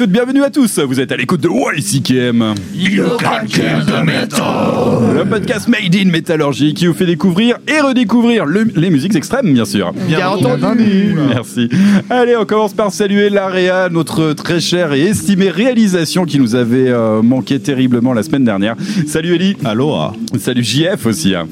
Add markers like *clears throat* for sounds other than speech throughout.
toutes, bienvenue à tous. Vous êtes à l'écoute de YCKM. Le podcast Made in Métallurgie qui vous fait découvrir et redécouvrir le- les musiques extrêmes, bien sûr. Bien entendu. Merci. Allez, on commence par saluer l'AREA, notre très chère et estimée réalisation qui nous avait euh, manqué terriblement la semaine dernière. Salut Eli. Aloha. Salut JF aussi. hein.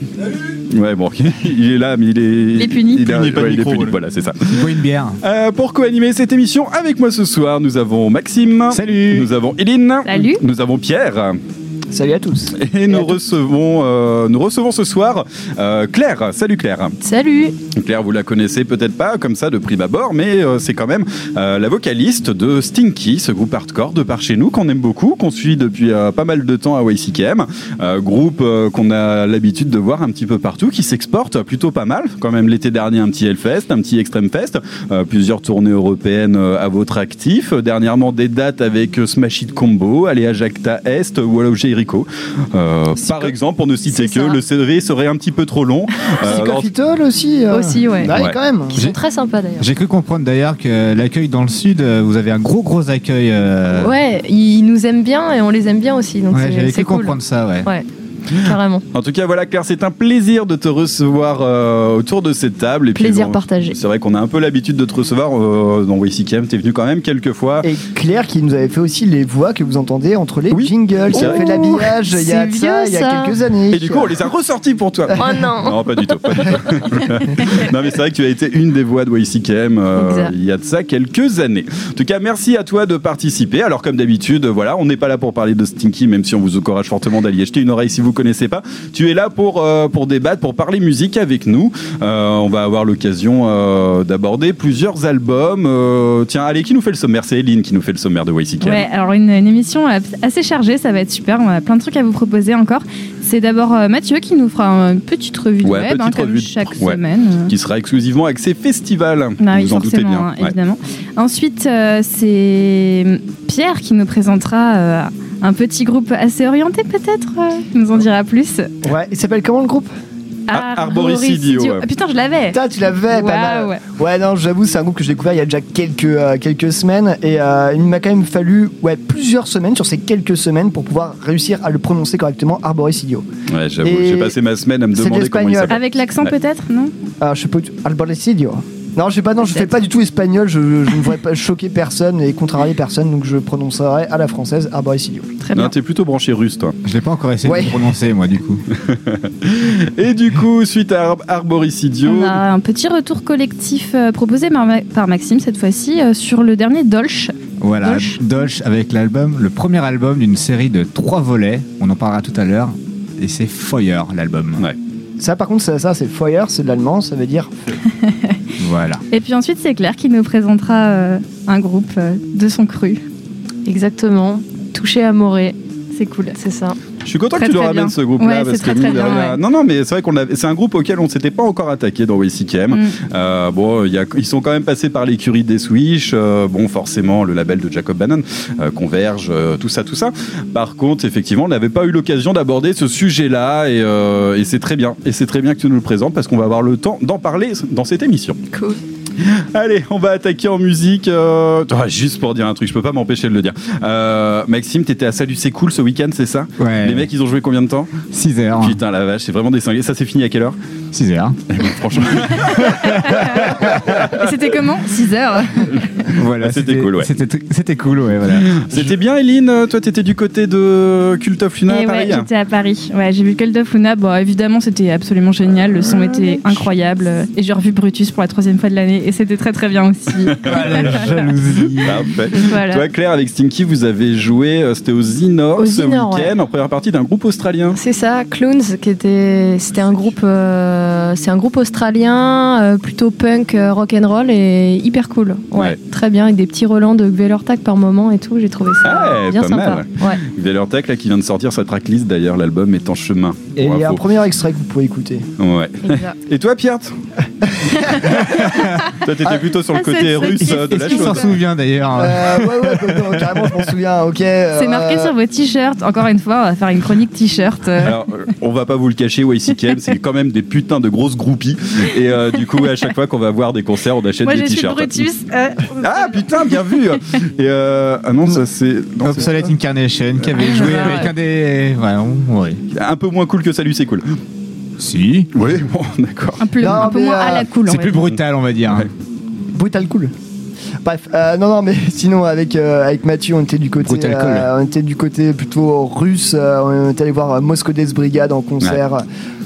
Ouais, bon, *laughs* il est là, mais il est. Il est puni. Il, a- Puni, pas ouais, il est puni, ouais. voilà, c'est ça. Il boit une bière. *laughs* Euh, pour co-animer cette émission avec moi ce soir, nous avons Maxime. Salut. Nous avons Eline. Salut. Nous avons Pierre. Salut à tous. Et nous recevons, euh, nous recevons ce soir euh, Claire. Salut Claire. Salut Claire, vous la connaissez peut-être pas comme ça de prime abord, mais euh, c'est quand même euh, la vocaliste de Stinky, ce groupe hardcore de par chez nous qu'on aime beaucoup, qu'on suit depuis euh, pas mal de temps à YCKM. Euh, groupe euh, qu'on a l'habitude de voir un petit peu partout, qui s'exporte plutôt pas mal. Quand même l'été dernier un petit Hellfest, un petit Extreme Fest, euh, plusieurs tournées européennes à votre actif. Dernièrement des dates avec Smash It Combo, aller à Jacta Est ou alors Euh, par exemple, pour ne citer que le CV serait un petit peu trop long. *laughs* Euh, alors- Psychophytol aussi. euh. Aussi, ouais. Bah, Ouais. quand même. Qui sont très sympas d'ailleurs. J'ai cru comprendre d'ailleurs que l'accueil dans le sud, vous avez un gros gros accueil. euh, Ouais, ils nous aiment bien et on les aime bien aussi, donc ouais, c'est- j'avais cru cool. comprendre ça, ouais. Ouais, carrément. En tout cas, voilà, Claire, c'est un plaisir de te recevoir euh, autour de cette table. Et puis, Plaisir bon, partagé. C'est vrai qu'on a un peu l'habitude de te recevoir euh, dans WCKM. T'es venu quand même quelques fois. Et Claire qui nous avait fait aussi les voix que vous entendez entre les Oui. jingles, qui a Oh, fait l'habillage il y a ça, il y a quelques années. Et du coup, on les a ressortis pour toi. Oh non *laughs* Non, pas du tout. pas du tout. *laughs* non, mais c'est vrai que tu as été une des voix de YCKM euh, il y a de ça quelques années. En tout cas, merci à toi de participer. Alors, comme d'habitude, voilà, on n'est pas là pour parler de Stinky, même si on vous encourage fortement d'aller y jeter une oreille si vous connaissez pas. Tu es là pour, euh, pour débattre, pour parler musique avec nous. Euh, on va avoir l'occasion euh, d'aborder plusieurs albums. Tiens, allez, qui nous fait le sommaire? C'est Eline qui nous fait le sommaire de YCKM. Ouais, alors une, émission assez chargée, ça va être super. On a plein de trucs à vous proposer encore. C'est d'abord euh, Mathieu qui nous fera une petite revue de Ouais, web, revue de- chaque ouais. semaine. euh. Qui sera exclusivement axé festival. Bah oui, vous en doutez forcément, bien. hein, Ouais. évidemment. Ensuite, euh, c'est Pierre qui nous présentera euh, un petit groupe assez orienté, peut-être. qui nous en dira plus. Ouais, il s'appelle comment le groupe? Ar- Arboricidio, ouais. Ah, putain, je l'avais. Putain, tu l'avais pas mal. Ouais. Non, j'avoue, c'est un groupe que j'ai découvert il y a déjà quelques, euh, quelques semaines et euh, il m'a quand même fallu ouais, plusieurs semaines sur ces quelques semaines pour pouvoir réussir à le prononcer correctement, Arboricidio. Ouais, j'avoue, j'ai passé ma semaine à me c'est de demander comment il l'espagnol. s'appelle. Avec l'accent, Ouais. peut-être, non? Alors, je sais pas, Arboricidio. Non, je sais pas, non, je fais pas du tout espagnol, je, je ne voudrais pas choquer personne et contrarier personne, donc je prononcerai à la française Arboricidio. Très Non, bien. t'es plutôt branché russe, toi. Je l'ai pas encore essayé Ouais. de le prononcer, moi, du coup. *laughs* Et du coup, suite à Ar- Arboricidio, On a un petit retour collectif euh, proposé par, Ma- par Maxime cette fois-ci euh, sur le dernier Dolch. Voilà, Dolch. Dolch avec l'album, le premier album d'une série de trois volets. On en parlera tout à l'heure. Et c'est Feuer, l'album. Ouais. Ça, par contre, ça, ça, c'est Feuer, c'est de l'allemand, ça veut dire *laughs* Voilà. Et puis ensuite, c'est Claire qui nous présentera euh, un groupe euh, de son cru. Exactement. Touché à Morée, C'est cool. c'est ça. Je suis content Très, que tu nous ramènes ce groupe-là Ouais, parce que très, ouais. non, non, mais c'est vrai qu'on c'est un groupe auquel on s'était pas encore attaqué dans WCKM. Mm. Euh, bon, il y a- ils sont quand même passés par l'écurie des Swish. euh, bon, forcément, le label de Jacob Bannon, euh, Converge, tout ça, tout ça. Par contre, effectivement, on n'avait pas eu l'occasion d'aborder ce sujet-là et, et c'est très bien. Et c'est très bien que tu nous le présentes parce qu'on va avoir le temps d'en parler dans cette émission. Cool. *laughs* Allez, on va attaquer en musique. euh, ah, juste pour dire un truc, je peux pas m'empêcher de le dire. Euh, Maxime, t'étais à Salut, c'est cool ce week-end, c'est ça? Ouais. Les mecs, ils ont joué combien de temps? 6 heures. Putain, la vache, c'est vraiment des cinglés. Ça s'est fini à quelle heure? 6 heures. Eh ben, Franchement, Et c'était comment? 6 heures. Voilà, Ah, c'était cool, ouais. C'était cool, ouais, voilà. c'était bien, Eline? Toi, t'étais du côté de Cult of Luna à Et Paris ouais, j'étais à Paris. Ouais, j'ai vu Cult of Luna. Bon, évidemment, c'était absolument génial. Le son était incroyable. Et j'ai revu Brutus pour la troisième fois de l'année. Et c'était très très bien aussi. Ah, la jalousie. Parfait. voilà. Toi, Claire, avec Stinky, vous avez joué, euh, c'était au Zinor ce week-end, en première partie d'un groupe australien. C'est ça, Clones, qui était, c'était un groupe, euh, c'est un groupe australien, euh, plutôt punk, euh, rock and roll et hyper cool. Ouais, Ouais. très bien, avec des petits relents de Velortac par moment et tout. J'ai trouvé ça Ah ouais, bien pas sympa. mal. Ouais. Là, qui vient de sortir sa tracklist, d'ailleurs, l'album est en chemin. Et il y a un premier extrait que vous pouvez écouter. Ouais. exact. *laughs* Et toi, Pierre Toi, t'étais plutôt sur le Ah, côté russe euh, de la Est-ce qu'il s'en chose. souvient d'ailleurs Euh, ouais, ouais, ouais, carrément, je m'en souviens. Ok. C'est marqué euh, sur vos t-shirts. Encore une fois, on va faire une chronique t-shirt. Euh, Alors, euh, on va pas vous le cacher, YCKM, c'est quand même des de grosses groupies. Et euh, du coup, à chaque fois qu'on va voir des concerts, on achète Moi, des t-shirts. Brutus. euh, Ah putain, bien vu. Et euh, ah non, ça c'est non, c'est Obsolete Incarnation qui avait joué Ah, avec ouais. un des. Ouais, ouais. un peu moins cool que Salut, c'est cool. Si. Oui, bon, d'accord. un peu, Non, un peu mais, moins euh, à la cool. on C'est plus dire. brutal, on va dire. Ouais. Brutal cool. Bref, euh, non, non, mais *laughs* sinon avec euh, avec Mathieu, on était du côté, cool. euh, on était du côté plutôt russe. euh, on était allé voir euh, Moscow Death Brigade en concert,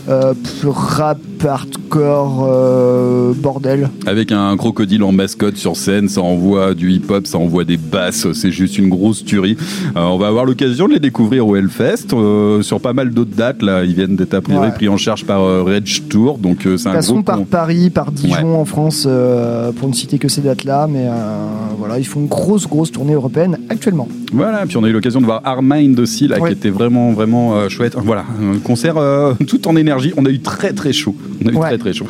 euh, rap, hardcore, euh, bordel. Avec un crocodile en mascotte sur scène, ça envoie du hip-hop, ça envoie des basses, c'est juste une grosse tuerie. Euh, on va avoir l'occasion de les découvrir au Hellfest, euh, sur pas mal d'autres dates. Là, ils viennent d'être a priori Ouais. pris en charge par Rage Tour, donc c'est un groupe. par Paris, par Dijon en France, pour ne citer que ces dates-là, mais voilà, ils font une grosse, grosse tournée européenne actuellement. Voilà, puis on a eu l'occasion de voir Armind aussi, là, Ouais. qui était vraiment, vraiment chouette. Voilà, un concert *laughs* tout en énergie. On a eu très, très chaud. On a eu Ouais. très, très chaud.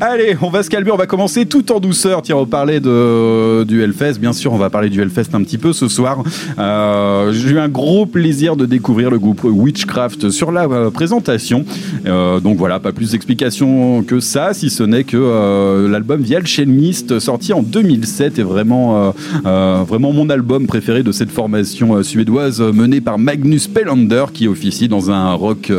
Allez, on va se calmer, on va commencer tout en douceur. Tiens, on parlait de, du Hellfest. Bien sûr, on va parler du Hellfest un petit peu ce soir. Euh, J'ai eu un gros plaisir de découvrir le groupe Witchcraft sur la euh, présentation. Euh, donc voilà, pas plus d'explications que ça, si ce n'est que l'album The Alchemist, sorti en 2007, est vraiment, vraiment mon album préféré de cette formation suédoise menée par Magnus Pelander, qui officie dans un rock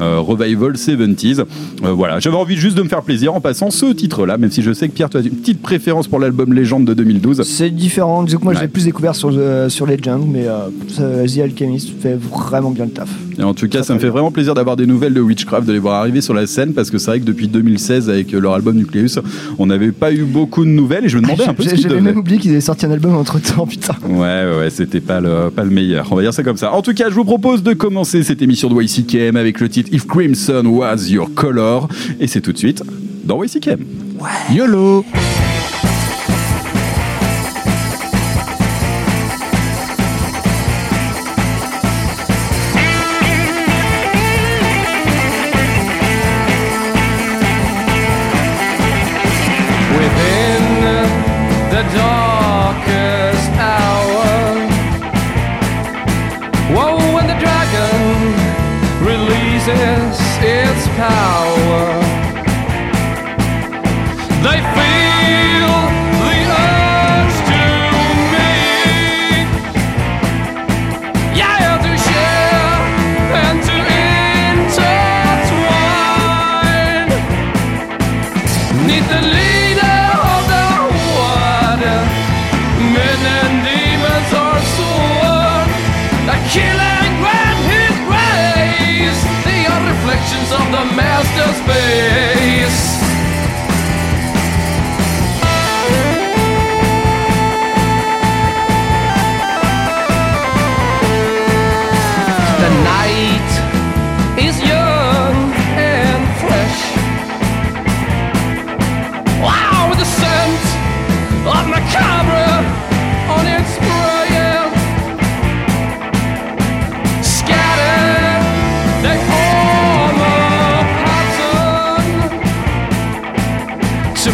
revival 70s. Euh, voilà, j'avais envie juste de me faire plaisir en passant ce titre-là, même si je sais que Pierre, tu as une petite préférence pour l'album Légende de 2012. C'est différent, que moi je Ouais. l'ai plus découvert sur, euh, sur Legend, mais euh, The Alchemist fait vraiment bien le taf. Et en tout cas, ça me fait vraiment plaisir d'avoir des nouvelles de Witchcraft, de les voir arriver sur la scène, parce que c'est vrai que depuis 2016, avec leur album Nucleus, on n'avait pas eu beaucoup de nouvelles, et je me demandais un *laughs* peu ce J'ai- J'avais même oublié qu'ils avaient sorti un album entre temps, *laughs* putain. Ouais, ouais, ouais, c'était pas le, pas le meilleur. On va dire ça comme ça. En tout cas, je vous propose de commencer cette émission de YCKM avec le titre If Crimson Was Your Color. Et c'est tout de suite dans YCKM. YOLO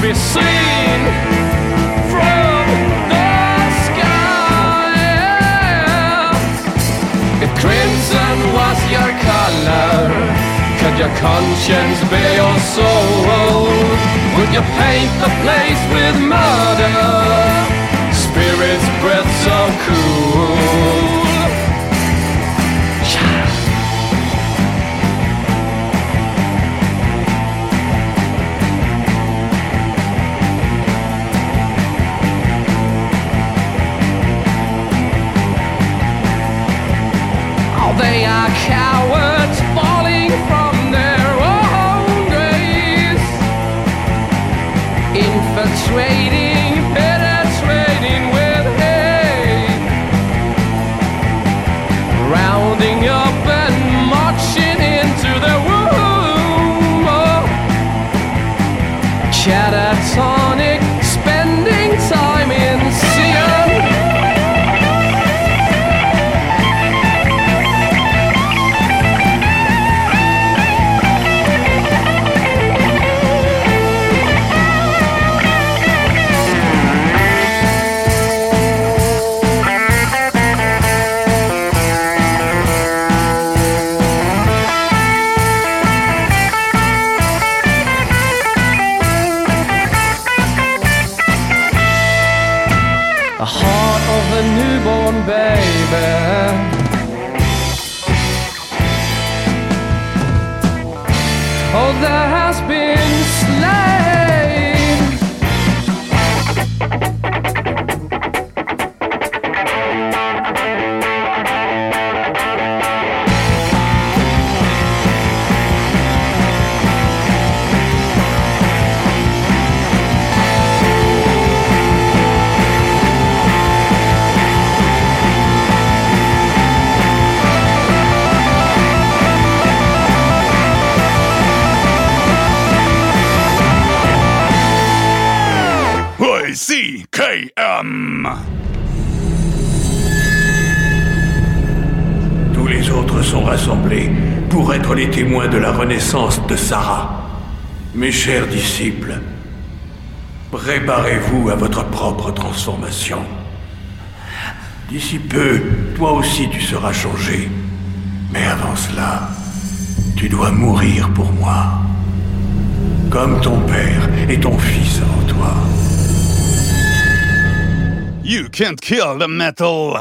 be seen from the sky. If crimson was your color, could your conscience be your soul? Would you paint the place with murder? Spirits breath so cool. cower. pour être les témoins de la renaissance de Sarah. Mes chers disciples, préparez-vous à votre propre transformation. D'ici peu, toi aussi tu seras changé. Mais avant cela, tu dois mourir pour moi. Comme ton père et ton fils avant toi. You can't kill the metal!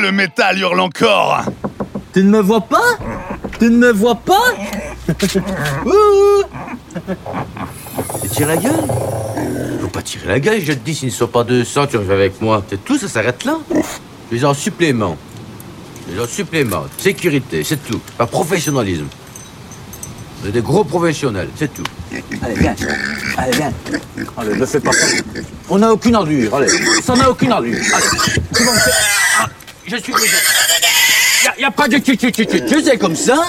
Le métal hurle encore Tu ne me vois pas? Tu ne me vois pas? *laughs* Ouh Tu tires la gueule? Faut pas tirer la gueule, je te dis, s'ils ne sont pas 200, tu reviens avec moi. C'est Tout ça s'arrête là? Les en supplément. Les en supplément. Sécurité, c'est tout. Pas professionnalisme. On est des gros professionnels, c'est tout. Allez, viens. Allez, viens. Allez, ne fais pas ça. On n'a aucune ordure, allez. Ça n'a aucune ordure. Allez, tu vas me faire... Je suis désolé. Y a, pas de tu tu tu tu tu c'est comme ça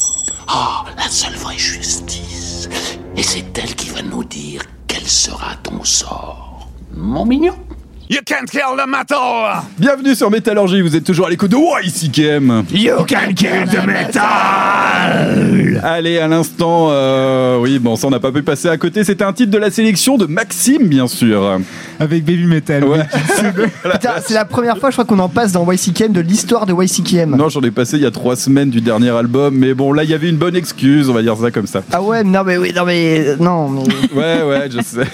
Ah, la seule vraie justice. Et c'est elle qui va nous dire quel sera ton sort. Mon mignon. You can't kill the metal! Bienvenue sur Métallurgie, vous êtes toujours à l'écoute de YCKM. You can kill the metal! Allez, à l'instant, euh, oui, bon, ça on n'a pas pu passer à côté. C'était un titre de la sélection de Maxime, bien sûr. Avec Baby Metal. Ouais. *laughs* Putain, c'est la première fois, je crois qu'on en passe dans YCKM de l'histoire de YCKM. Non, j'en ai passé il y a trois semaines du dernier album, mais bon, là il y avait une bonne excuse, on va dire ça comme ça. Ah ouais, non mais oui, non mais non mais. *laughs* Ouais, ouais, je sais.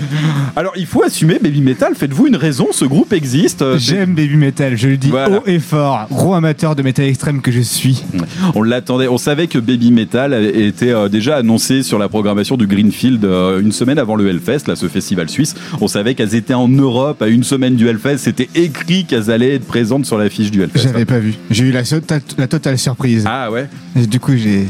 *laughs* Alors, il faut assumer Baby Metal. Faites-vous une raison Ce groupe existe. euh, J'aime Baby Metal, je le dis Voilà. haut et fort. Gros amateur de métal extrême que je suis. On l'attendait. On savait que Baby Metal été euh, déjà annoncé sur la programmation du Greenfield euh, une semaine avant le Hellfest, là, ce festival suisse. On savait qu'elles étaient en Europe à une semaine du Hellfest. C'était écrit qu'elles allaient être présentes sur l'affiche du Hellfest. J'avais pas vu. J'ai eu la, tota- la totale surprise. Ah ouais? Et du coup, j'ai.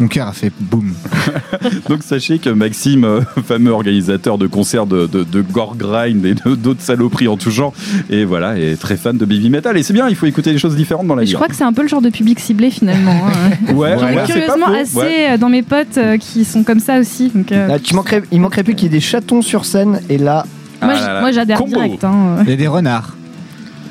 Mon cœur a fait boum. *laughs* Donc sachez que Maxime, euh, *laughs* fameux organisateur de concerts de, de, de gore grind et d'autres saloperies en tout genre, et voilà, est très fan de Baby Metal. Et c'est bien, il faut écouter des choses différentes dans la Et vie. je crois que c'est un peu le genre de public ciblé finalement. hein. *laughs* Ouais, J'en ai ouais, c'est pas curieusement faux, assez ouais. euh, dans mes potes euh, qui sont comme ça aussi. Donc, euh, Là, tu manquerais, il manquerait plus qu'il y ait des chatons sur scène et là. moi, Ah moi, j'adhère direct. hein. Il y a des renards.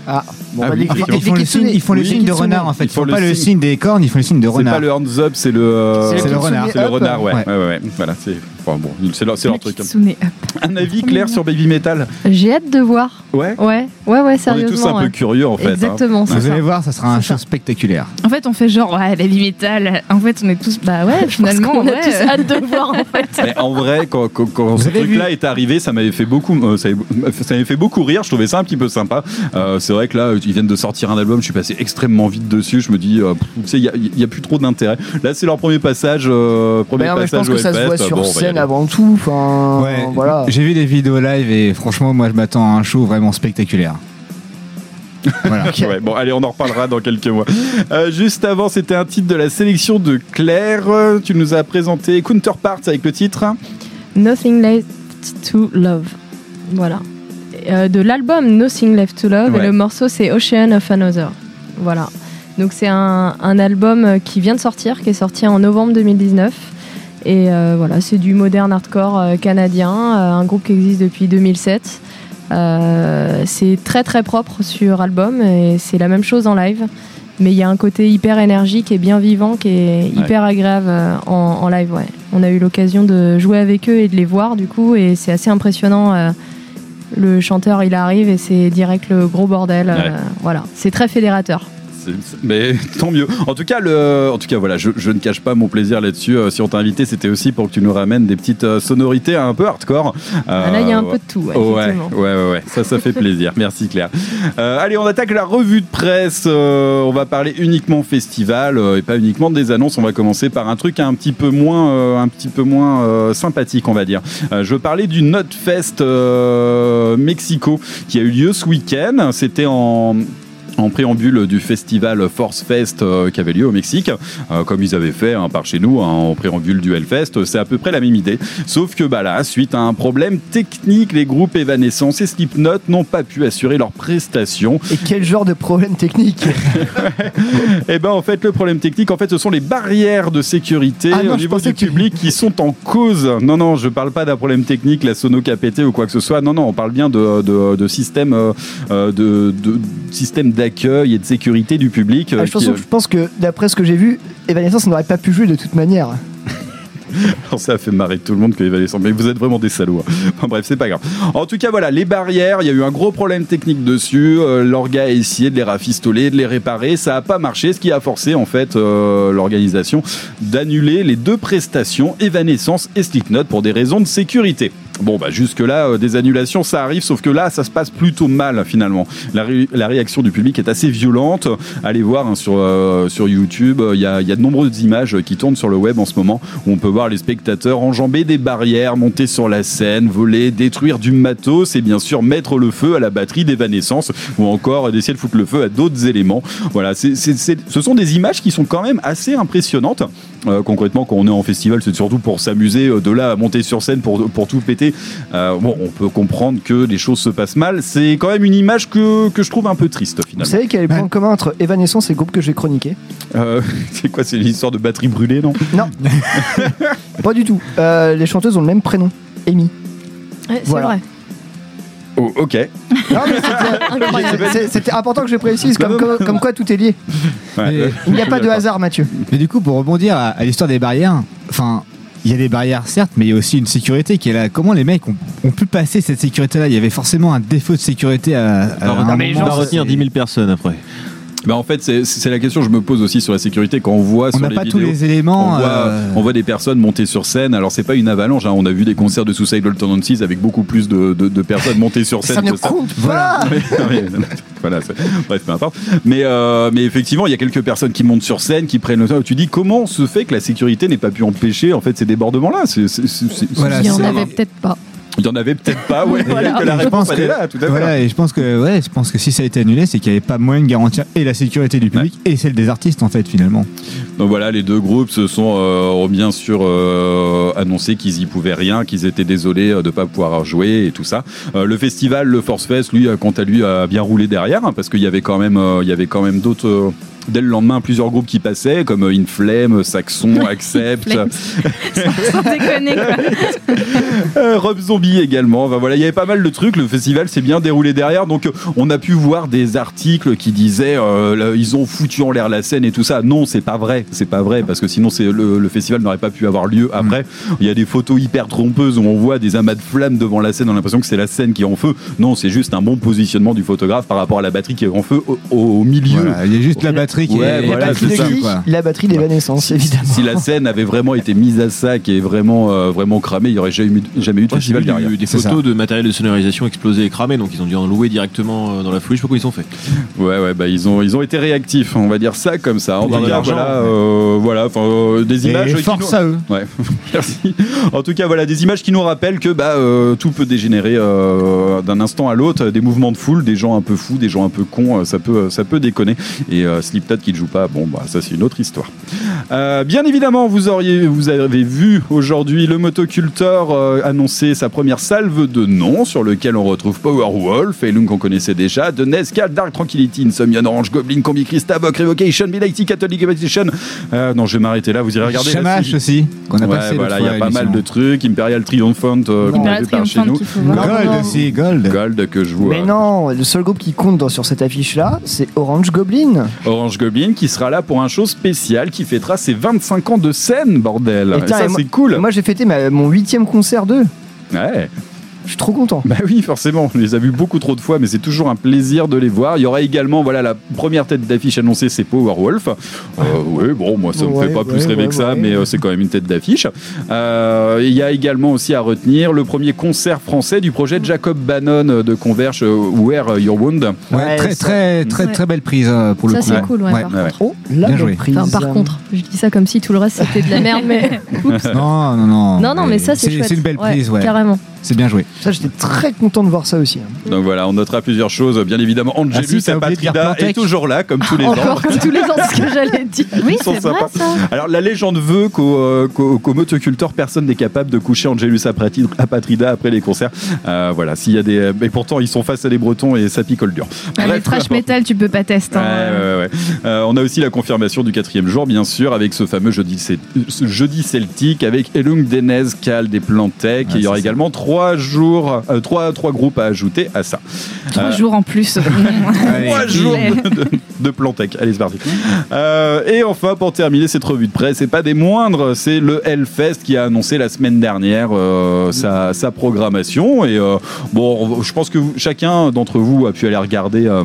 Ah, bon, Ah bah, oui. les- Ils les- font- les Ils font le signe, ils font le Oui, signe de renard en fait. Ils Ils font pas le signe. des cornes, ils font le signe de C'est renard. pas le hands up, c'est le. euh, C'est le renard. C'est le renard, ouais. Ouais. ouais, ouais, ouais. Voilà, c'est. Enfin bon, c'est leur, c'est leur Le truc. hein. Un avis clair sur Baby Metal J'ai hâte de voir. Ouais. Ouais, ouais, ouais, On est sérieusement. tous un peu curieux en fait. hein. Exactement, c'est Vous allez voir, ça sera un show spectaculaire. En fait, on fait genre, ouais, baby metal. En fait, on est tous, bah ouais, finalement, On a ouais. tous hâte de voir en *laughs* fait. Mais en vrai, quand, ce truc-là est arrivé, ça m'avait fait beaucoup, euh, ça m'avait fait beaucoup rire. Je trouvais ça un petit peu sympa. Euh, c'est vrai que là, ils viennent de sortir un album. Je suis passé extrêmement vite dessus. Je me dis, euh, pff, tu sais, il y a, plus trop d'intérêt. Là, c'est leur premier passage, euh, premier Bah mais je passage pense que au ça se voit Hellfest. sur Bon, y scène avant tout. Enfin, Ouais, voilà. J'ai vu des vidéos live et franchement, moi je m'attends à un show vraiment spectaculaire. *laughs* Voilà. Ouais, bon, allez, on en reparlera dans quelques mois. Euh, juste avant, c'était un titre de la sélection de Claire. Euh, Tu nous as présenté Counterparts avec le titre. Nothing Left to Love. Voilà. Euh, de l'album Nothing Left to Love Ouais. et le morceau c'est Ocean of Another. Voilà. Donc c'est un, un album euh, qui vient de sortir, qui est sorti en novembre 2019. Et euh, voilà, c'est du modern hardcore canadien, un groupe qui existe depuis 2007. Euh, c'est très très propre sur album et c'est la même chose en live. Mais il y a un côté hyper énergique et bien vivant qui est hyper agréable en, en live. Ouais. On a eu l'occasion de jouer avec eux et de les voir du coup et c'est assez impressionnant. euh, le chanteur il arrive et c'est direct le gros bordel. euh, Ouais. voilà, c'est très fédérateur. Mais *laughs* tant mieux. En tout cas, le, en tout cas, voilà, je, je ne cache pas mon plaisir là-dessus. Euh, si on t'a invité, c'était aussi pour que tu nous ramènes des petites euh, sonorités un peu hardcore. Euh, Ah, Là il y a un peu de tout. ouais, Ouais, ouais, ouais, ouais. ça, ça fait plaisir. *laughs* Merci Claire. Allez, on attaque la revue de presse. On va parler uniquement festival et pas uniquement des annonces. On va commencer par un truc un petit peu moins, un petit peu moins sympathique, on va dire. Je parler du Notfest Mexico qui a eu lieu ce week-end. C'était en en préambule du festival Force Fest euh, qui avait lieu au Mexique, euh, comme ils avaient fait hein, par chez nous hein, en préambule du Hellfest, c'est à peu près la même idée. Sauf que bah là, suite à un problème technique, les groupes Evanescence et Slipknot n'ont pas pu assurer leurs prestations. Et quel genre de problème technique *laughs* Et ben en fait, le problème technique, en fait, ce sont les barrières de sécurité Ah non, au niveau du tu- public qui sont en cause. Non, non, je parle pas d'un problème technique, la sono pété ou quoi que ce soit. Non, non, on parle bien de, de, de système, euh, euh, de, de système d'accueil et de sécurité du public. euh, Ah, je, pense, qui, je pense que d'après ce que j'ai vu, Evanescence n'aurait pas pu jouer de toute manière. *laughs* Alors, ça a fait marrer tout le monde que Evanescence. Mais vous êtes vraiment des salauds. hein. Enfin, bref, c'est pas grave. En tout cas, voilà, les barrières, il y a eu un gros problème technique dessus. Euh, L'orga a essayé de les rafistoler, de les réparer. Ça a pas marché, ce qui a forcé en fait euh, l'organisation d'annuler les deux prestations Evanescence et Slipknot pour des raisons de sécurité. Bon, bah jusque-là, euh, des annulations, ça arrive, sauf que là, ça se passe plutôt mal finalement. La, ré- la réaction du public est assez violente. Allez voir hein, sur, euh, sur YouTube, il y a, y a de nombreuses images qui tournent sur le web en ce moment où on peut voir les spectateurs enjamber des barrières, monter sur la scène, voler, détruire du matos et bien sûr mettre le feu à la batterie d'Evanescence ou encore d'essayer de foutre le feu à d'autres éléments. Voilà, ce sont des images qui sont quand même assez impressionnantes. Euh, concrètement, quand on est en festival, c'est surtout pour s'amuser. euh, De là à monter sur scène pour, pour tout péter, euh, bon, on peut comprendre que les choses se passent mal. C'est quand même une image que, que je trouve un peu triste Vous finalement. savez quel est le point commun entre Evanescence et le groupe que chroniquer Euh, *laughs* c'est quoi C'est l'histoire de batterie brûlée, non? Non. *laughs* Pas du tout. Euh, les chanteuses ont le même prénom. Amy. Ouais, c'est Voilà. vrai. Oh, ok. Non, mais c'était- c'est- *laughs* C'était important que je le précise, comme, comme, comme quoi tout est lié. *laughs* Mais- Il n'y a pas de hasard, Mathieu. Mais du coup, pour rebondir à, à l'histoire des barrières, enfin, il y a des barrières certes, mais il y a aussi une sécurité qui est là. Comment les mecs ont, ont pu passer cette sécurité-là? Il y avait forcément un défaut de sécurité à, à Alors, un mais moment. on va retenir 10 000 personnes après. Bah en fait, c'est- c'est la question que je me pose aussi sur la sécurité quand on voit On sur les pas tous les éléments. On voit, euh, on voit des personnes monter sur scène. Alors c'est pas une avalanche. hein. On a vu des concerts de Suicidal Tendencies avec beaucoup plus de, de- de personnes montées sur scène Ça ne que ça. compte pas *laughs* Mais- mais- voilà, bref, peu importe. Mais, euh, mais effectivement, il y a quelques personnes qui montent sur scène, qui prennent le temps. Tu dis comment se fait que la sécurité n'ait pas pu empêcher en fait ces débordements-là? Voilà, Il y en avait peut-être pas. Il y en avait peut-être pas. Ouais, *laughs* Voilà. que la réponse elle que, est là, tout à fait. voilà, et je pense que ouais, je pense que si ça a été annulé, c'est qu'il n'y avait pas moyen de garantir et la sécurité du public et celle des artistes en fait finalement. Donc voilà, les deux groupes se sont euh, ont bien sûr euh, annoncé qu'ils y pouvaient rien, qu'ils étaient désolés euh, de pas pouvoir jouer et tout ça. Euh, le festival, le Force Fest, lui, quant à lui, a bien roulé derrière hein, parce qu'il y avait quand même, euh, il y avait quand même d'autres. Euh, Dès le lendemain, plusieurs groupes qui passaient, comme euh, Inflame, Saxon, Accept, Inflame. Sans *laughs* déconner, quoi. euh, Rob Zombie également. Enfin, voilà, il y avait pas mal de trucs. Le festival s'est bien déroulé derrière, donc euh, on a pu voir des articles qui disaient euh, là, ils ont foutu en l'air la scène et tout ça. Non, c'est pas vrai, c'est pas vrai parce que sinon c'est le, le festival n'aurait pas pu avoir lieu après. Il y a des photos hyper trompeuses où on voit des amas de flammes devant la scène. On a l'impression que c'est la scène qui est en feu. Non, c'est juste un bon positionnement du photographe par rapport à la batterie qui est en feu au, au milieu. Voilà, il y a juste la batterie Ouais, est voilà, c'est dessus, ça. quoi. La batterie d'Evanescence, évidemment. Si la scène avait vraiment été mise à sac et vraiment, euh, vraiment cramée, il n'y aurait jamais eu, jamais eu de j'ai festival derrière. du- des photos ça. de matériel de sonorisation explosé et cramé, donc ils ont dû en louer directement euh, dans la foulée. Je sais pas comment ils ont fait. Ouais, ouais, bah ils ont, ils ont été réactifs, on va dire ça comme ça. L'argent, voilà, ouais. euh, voilà, enfin, euh, des Et images. qui force nous- à eux. Ouais, *laughs* merci. En tout cas, voilà, des images qui nous rappellent que bah, euh, tout peut dégénérer euh, d'un instant à l'autre. Des mouvements de foule, des gens un peu fous, des gens un peu cons, euh, ça peut, ça peut déconner. Et euh, Slipknot qui ne joue pas, bon, bah, ça c'est une autre histoire. Euh, bien évidemment, vous, auriez, vous avez vu aujourd'hui le motoculteur euh, annoncer sa première salve de noms sur lequel on retrouve Powerwolf, Elung qu'on connaissait déjà, The Nescal, Dark Tranquility, Insomnian, Orange Goblin, Combi Christabok, Revocation, Mighty Catholic Evacuation. Euh, non, je vais m'arrêter là, vous irez regarder. suite. aussi, qu'on a Ouais, passé voilà, l'autre il y a pas mal de trucs. Imperial Triumphant, euh, qu'on a vu par chez nous. qu'il Gold aussi, Gold. Gold que je vois. Mais non, le seul groupe qui compte dans- sur cette affiche-là, c'est Orange Goblin. Orange Goblin qui sera là pour un show spécial qui fêtera ses 25 ans de scène, bordel. Et ça, c'est cool. Moi, j'ai fêté ma- mon huitième concert d'eux. Ouais. Je suis trop content. Bah oui, forcément, on les a vus beaucoup trop de fois, mais c'est toujours un plaisir de les voir. Il y aura également, voilà, la première tête d'affiche annoncée, c'est Powerwolf. Euh, oui, bon, moi ça me Ouais, fait pas ouais, plus rêver ouais, que ça, ouais. mais euh, c'est quand même une tête d'affiche. Euh, Il y a également aussi à retenir le premier concert français du projet Jacob Bannon de Converge, euh, Where Your Wound. Ouais, Ouais, très, ça- très, très, très belle prise pour le Ça, coup. c'est cool, ouais, par ouais. contre. Oh, la Bien joué. Enfin, par contre, je dis ça comme si tout le reste c'était de la merde, mais. *laughs* Oups. Non, non, non. Non, non, mais ça c'est chouette. C'est une belle prise, ouais. Carrément. C'est bien joué. Ça, j'étais très content de voir ça aussi. hein. Donc voilà, on notera plusieurs choses. Bien évidemment, Angelus Ah Apatrida est toujours là, comme tous les ans. Encore comme tous les ans, ce que *laughs* j'allais dire. Oui, c'est vrai ça. Alors la légende veut qu'au euh, qu'au- motoculteur, personne n'est capable de coucher Angelus Apatri- Apatrida après les concerts. Euh, voilà, s'il y a des, mais pourtant ils sont face à des Bretons et ça picole dur. Ah, Bref, le trash metal, tu peux pas tester. Ouais, hein. ouais, ouais. Euh, on a aussi la confirmation du quatrième jour, bien sûr, avec ce fameux jeudi, ce jeudi celtique avec Elung Denez, Cal des Plantec. Ouais, et il y aura également trois jours, euh, trois, trois groupes à ajouter à ça. Trois Euh, jours en plus. *laughs* Trois jours de, *laughs* de, de Plantec. Allez, c'est parti. Euh, et enfin, pour terminer cette revue de presse, c'est pas des moindres, c'est le Hellfest qui a annoncé la semaine dernière euh, sa, sa programmation. Et euh, bon, je pense que vous- chacun d'entre vous a pu aller regarder. euh,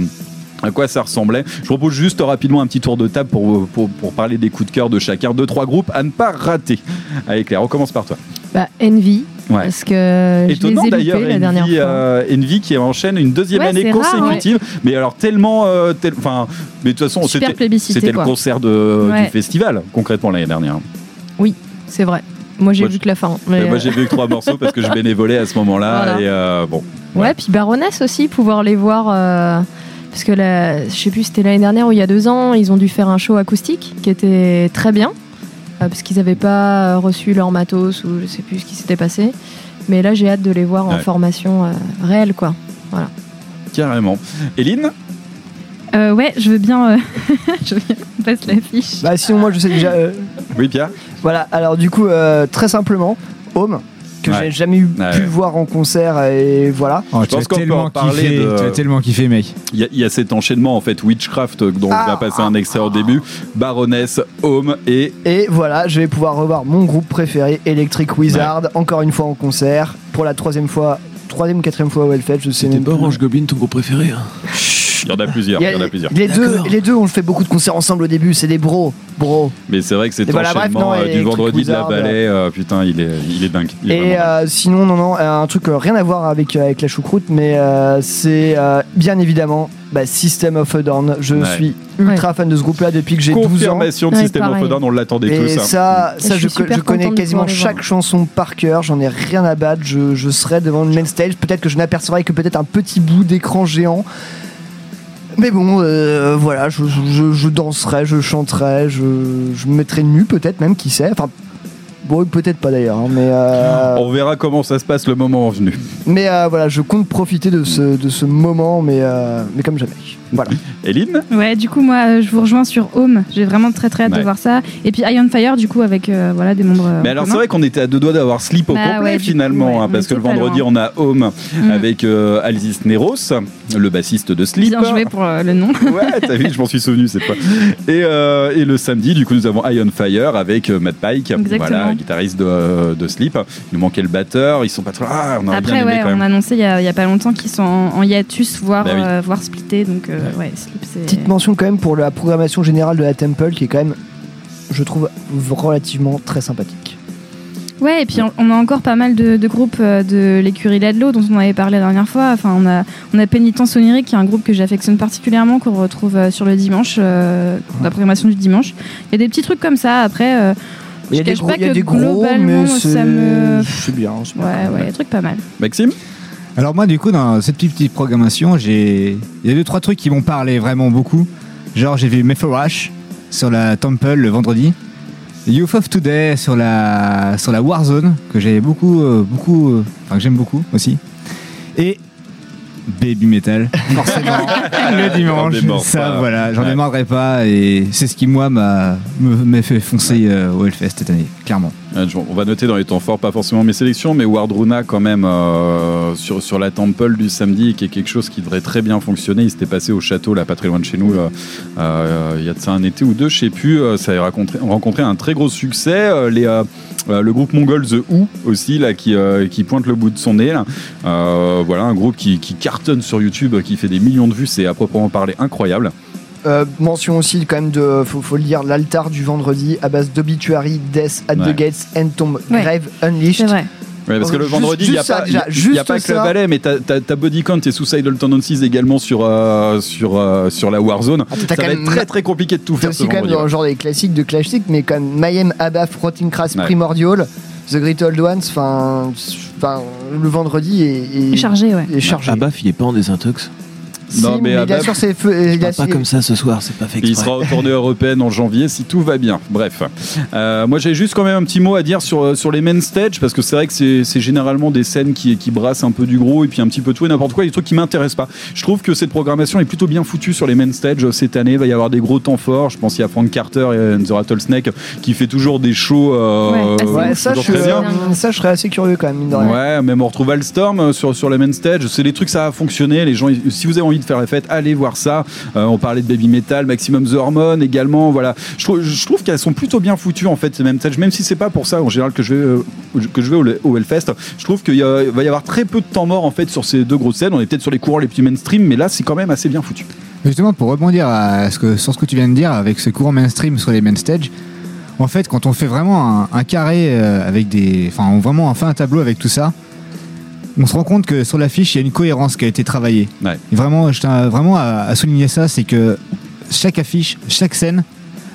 à quoi ça ressemblait Je propose juste rapidement un petit tour de table pour, pour, pour parler des coups de cœur de chacun. Deux, trois groupes à ne pas rater. Allez Claire, on commence par toi. Bah, Envy, Ouais. Parce que Étonnant ai d'ailleurs, loupés la dernière Envy, euh, Envy qui enchaîne une deuxième Ouais, année rare, consécutive. Mais alors tellement, euh, tel- enfin, mais de toute façon, c'était le concert de, du festival concrètement l'année dernière. Oui, c'est vrai. Moi j'ai vu que la fin. Mais moi euh, j'ai vu que trois *laughs* morceaux parce que je bénévolais à ce moment-là Voilà. et euh, bon. Ouais, puis Baroness aussi, pouvoir les voir. parce que la, je sais plus, c'était l'année dernière ou il y a deux ans, ils ont dû faire un show acoustique qui était très bien. Euh, parce qu'ils n'avaient pas euh, reçu leur matos ou je sais plus ce qui s'était passé. Mais là, j'ai hâte de les voir en Ouais. formation euh, réelle, quoi. Voilà. Carrément. Eline Euh, ouais, je veux bien. euh, *laughs* je veux bien qu'on passe l'affiche. Bah sinon moi je sais déjà. euh, Oui, Pierre Voilà, alors du coup, euh, très simplement, Home, que Ouais. j'ai jamais eu Ouais, pu ouais. voir en concert, et voilà. Oh, Je tu as pense qu'on peut tellement en parler kiffé, de- tu as tellement kiffé, mec. Il y, a- il y a cet enchaînement en fait Witchcraft euh, dont Ah. on va passer un extrait au début. Baroness, Home et Et voilà, je vais pouvoir revoir mon groupe préféré, Electric Wizard, encore une fois en concert, pour la troisième fois, troisième ou quatrième fois au Hellfest, je sais même pas. Orange Goblin ton groupe préféré hein il y en a plusieurs. Il y en a plusieurs. les, deux, les deux, on fait beaucoup de concerts ensemble au début, c'est des bros, bros. Mais c'est vrai que cet Et voilà, bref, enchaînement non, euh, et du vendredi de la Wizard, vallée, euh, putain, il est, il est dingue. Il est Et dingue. euh, sinon, non, non, euh, un truc euh, rien à voir avec, euh, avec la choucroute, mais euh, c'est euh, bien évidemment bah, System of a Down. Je Ouais. suis ultra fan de ce groupe-là depuis que j'ai 12 ans. Confirmation de Ouais, System of a. Down, on l'attendait Et tous. hein. ça, Je ça je, connais quasiment chaque chanson par cœur, j'en ai rien à battre, je, je serai devant le main stage, peut-être que je n'apercevrai que peut-être un petit bout d'écran géant. Mais bon, euh, voilà, je, je- je danserai, je chanterai, je, je me mettrai nu peut-être même, qui sait. Enfin, bon, peut-être pas d'ailleurs, hein, mais, euh, On verra comment ça se passe le moment venu. mais euh, voilà, je compte profiter de ce, de ce moment, mais, euh, mais comme jamais. Voilà. *laughs* Eline Ouais, du coup, moi, euh, je vous rejoins sur Home. J'ai vraiment très très hâte Ouais. de voir ça. Et puis Iron Fire, du coup, avec euh, voilà, des membres. euh, Mais alors c'est vrai qu'on était à deux doigts d'avoir Sleep au Bah complet ouais, du coup, finalement, ouais, hein, parce que le vendredi loin. on a Home Mm. avec euh, Alexis Neros, le bassiste de Sleep. Bien joué pour euh, le nom. *laughs* Ouais, t'as vu, je m'en suis souvenu cette fois. Et, euh, et le samedi, du coup, nous avons Iron Fire avec euh, Matt Pike, voilà, guitariste de, de Sleep. Il nous manquait le batteur, ils sont pas trop. Ah, on Après, bien aimé ouais, quand on même. a annoncé il y a, il y a pas longtemps qu'ils sont en, en hiatus, voire, Bah oui. euh, voire splittés. Donc, euh, ouais, Sleep, c'est. Petite mention quand même pour la programmation générale de la Temple, qui est quand même, je trouve, relativement très sympathique. Ouais, et puis on, on a encore pas mal de, de groupes euh, de l'écurie Ladlo dont on avait parlé la dernière fois. Enfin, on a, on a Pénitence Onirique, qui est un groupe que j'affectionne particulièrement, qu'on retrouve euh, sur le dimanche, euh, la programmation du dimanche. Il y a des petits trucs comme ça. Après, euh, Il y je a des gros, il y a que des gros globalement, mais c'est ça me. c'est bien. c'est bien. Ouais, ouais, il y a des trucs pas mal. Maxime? Alors moi du coup dans cette petite, programmation j'ai il y a deux trois trucs qui m'ont parlé vraiment beaucoup. Genre j'ai vu Mephorash sur la Temple le vendredi. Youth of Today sur la sur la Warzone que j'avais beaucoup euh, beaucoup euh, j'aime beaucoup aussi. Et Baby Metal *laughs* forcément *laughs* le dimanche. Ça pas. voilà, j'en Ouais. démordrai pas et c'est ce qui moi m'a fait foncer euh, au Hellfest cette année clairement. On va noter dans les temps forts, pas forcément mes sélections, mais Wardruna quand même euh, sur, sur la Temple du samedi, qui est quelque chose qui devrait très bien fonctionner. Il s'était passé au château, là, pas très loin de chez nous, euh, euh, il y a de ça un été ou deux, je sais plus. euh, ça a rencontré, rencontré un très gros succès. Euh, les, euh, le groupe mongol The Who aussi, là, qui, euh, qui pointe le bout de son nez. là. Euh, voilà, un groupe qui, qui cartonne sur YouTube, qui fait des millions de vues, c'est à proprement parler incroyable. Euh, mention aussi quand même de, faut, faut le dire, l'altar du vendredi à base d'obituary, death at Ouais. the gates, and tomb, Ouais. grave unleashed. C'est. Ouais, parce que le Juste- vendredi, il n'y a, pas- déjà, y a- y pas que le ballet, mais t'as Body Count et Suicidal Tendencies également sur, euh, sur, euh, sur la Warzone. Ah, ça quand va même- être très très compliqué de tout C'est faire aussi ce quand même dans le genre des classiques de classiques, mais comme Mayhem, Abaf, Rotting Crass, Ouais. Primordial, The Great Old Ones, enfin, le vendredi est, chargé, ouais. est chargé. Abaf, il est pas en désintox? Si, Non, mais il ses feux. il a- Pas comme ça ce soir, c'est pas fait Il exprès. sera en tournée européenne en janvier si tout va bien. Bref. Euh, moi j'ai juste quand même un petit mot à dire sur, sur les main stage parce que c'est vrai que c'est c'est généralement des scènes qui, qui brassent un peu du gros et puis un petit peu tout et n'importe quoi, des trucs qui m'intéressent pas. Je trouve que cette programmation est plutôt bien foutue sur les main stage euh, cette année. Il va y avoir des gros temps forts. Je pense qu'il y a Frank Carter et The Rattlesnake qui fait toujours des shows. euh, Ouais, ça, je, bien. euh, ça, serais assez curieux quand même, mine de rien. Ouais, même on retrouve Alstorm euh, sur, sur la main stage. C'est des trucs, ça a fonctionné. Les gens, si vous avez envie de faire la fête, allez voir ça. Euh, on parlait de Baby Metal, Maximum The Hormone également. Voilà. Je, trouve- qu'elles sont plutôt bien foutues en fait, ces main stage. Même si c'est pas pour ça en général que je vais, euh, que je vais au, au Hellfest. Je trouve qu'il va y avoir très peu de temps mort en fait sur ces deux grosses scènes. On est peut-être sur les courants les plus mainstream, mais là c'est quand même assez bien foutu. Justement, pour rebondir à ce que, sur ce que tu viens de dire avec ce courant mainstream sur les main stage, En fait, quand on fait vraiment un, carré euh, avec des. Enfin, vraiment on fait un tableau avec tout ça, on se rend compte que sur l'affiche, il y a une cohérence qui a été travaillée. Ouais. Et vraiment, je tiens vraiment à, à souligner ça c'est que chaque affiche, chaque scène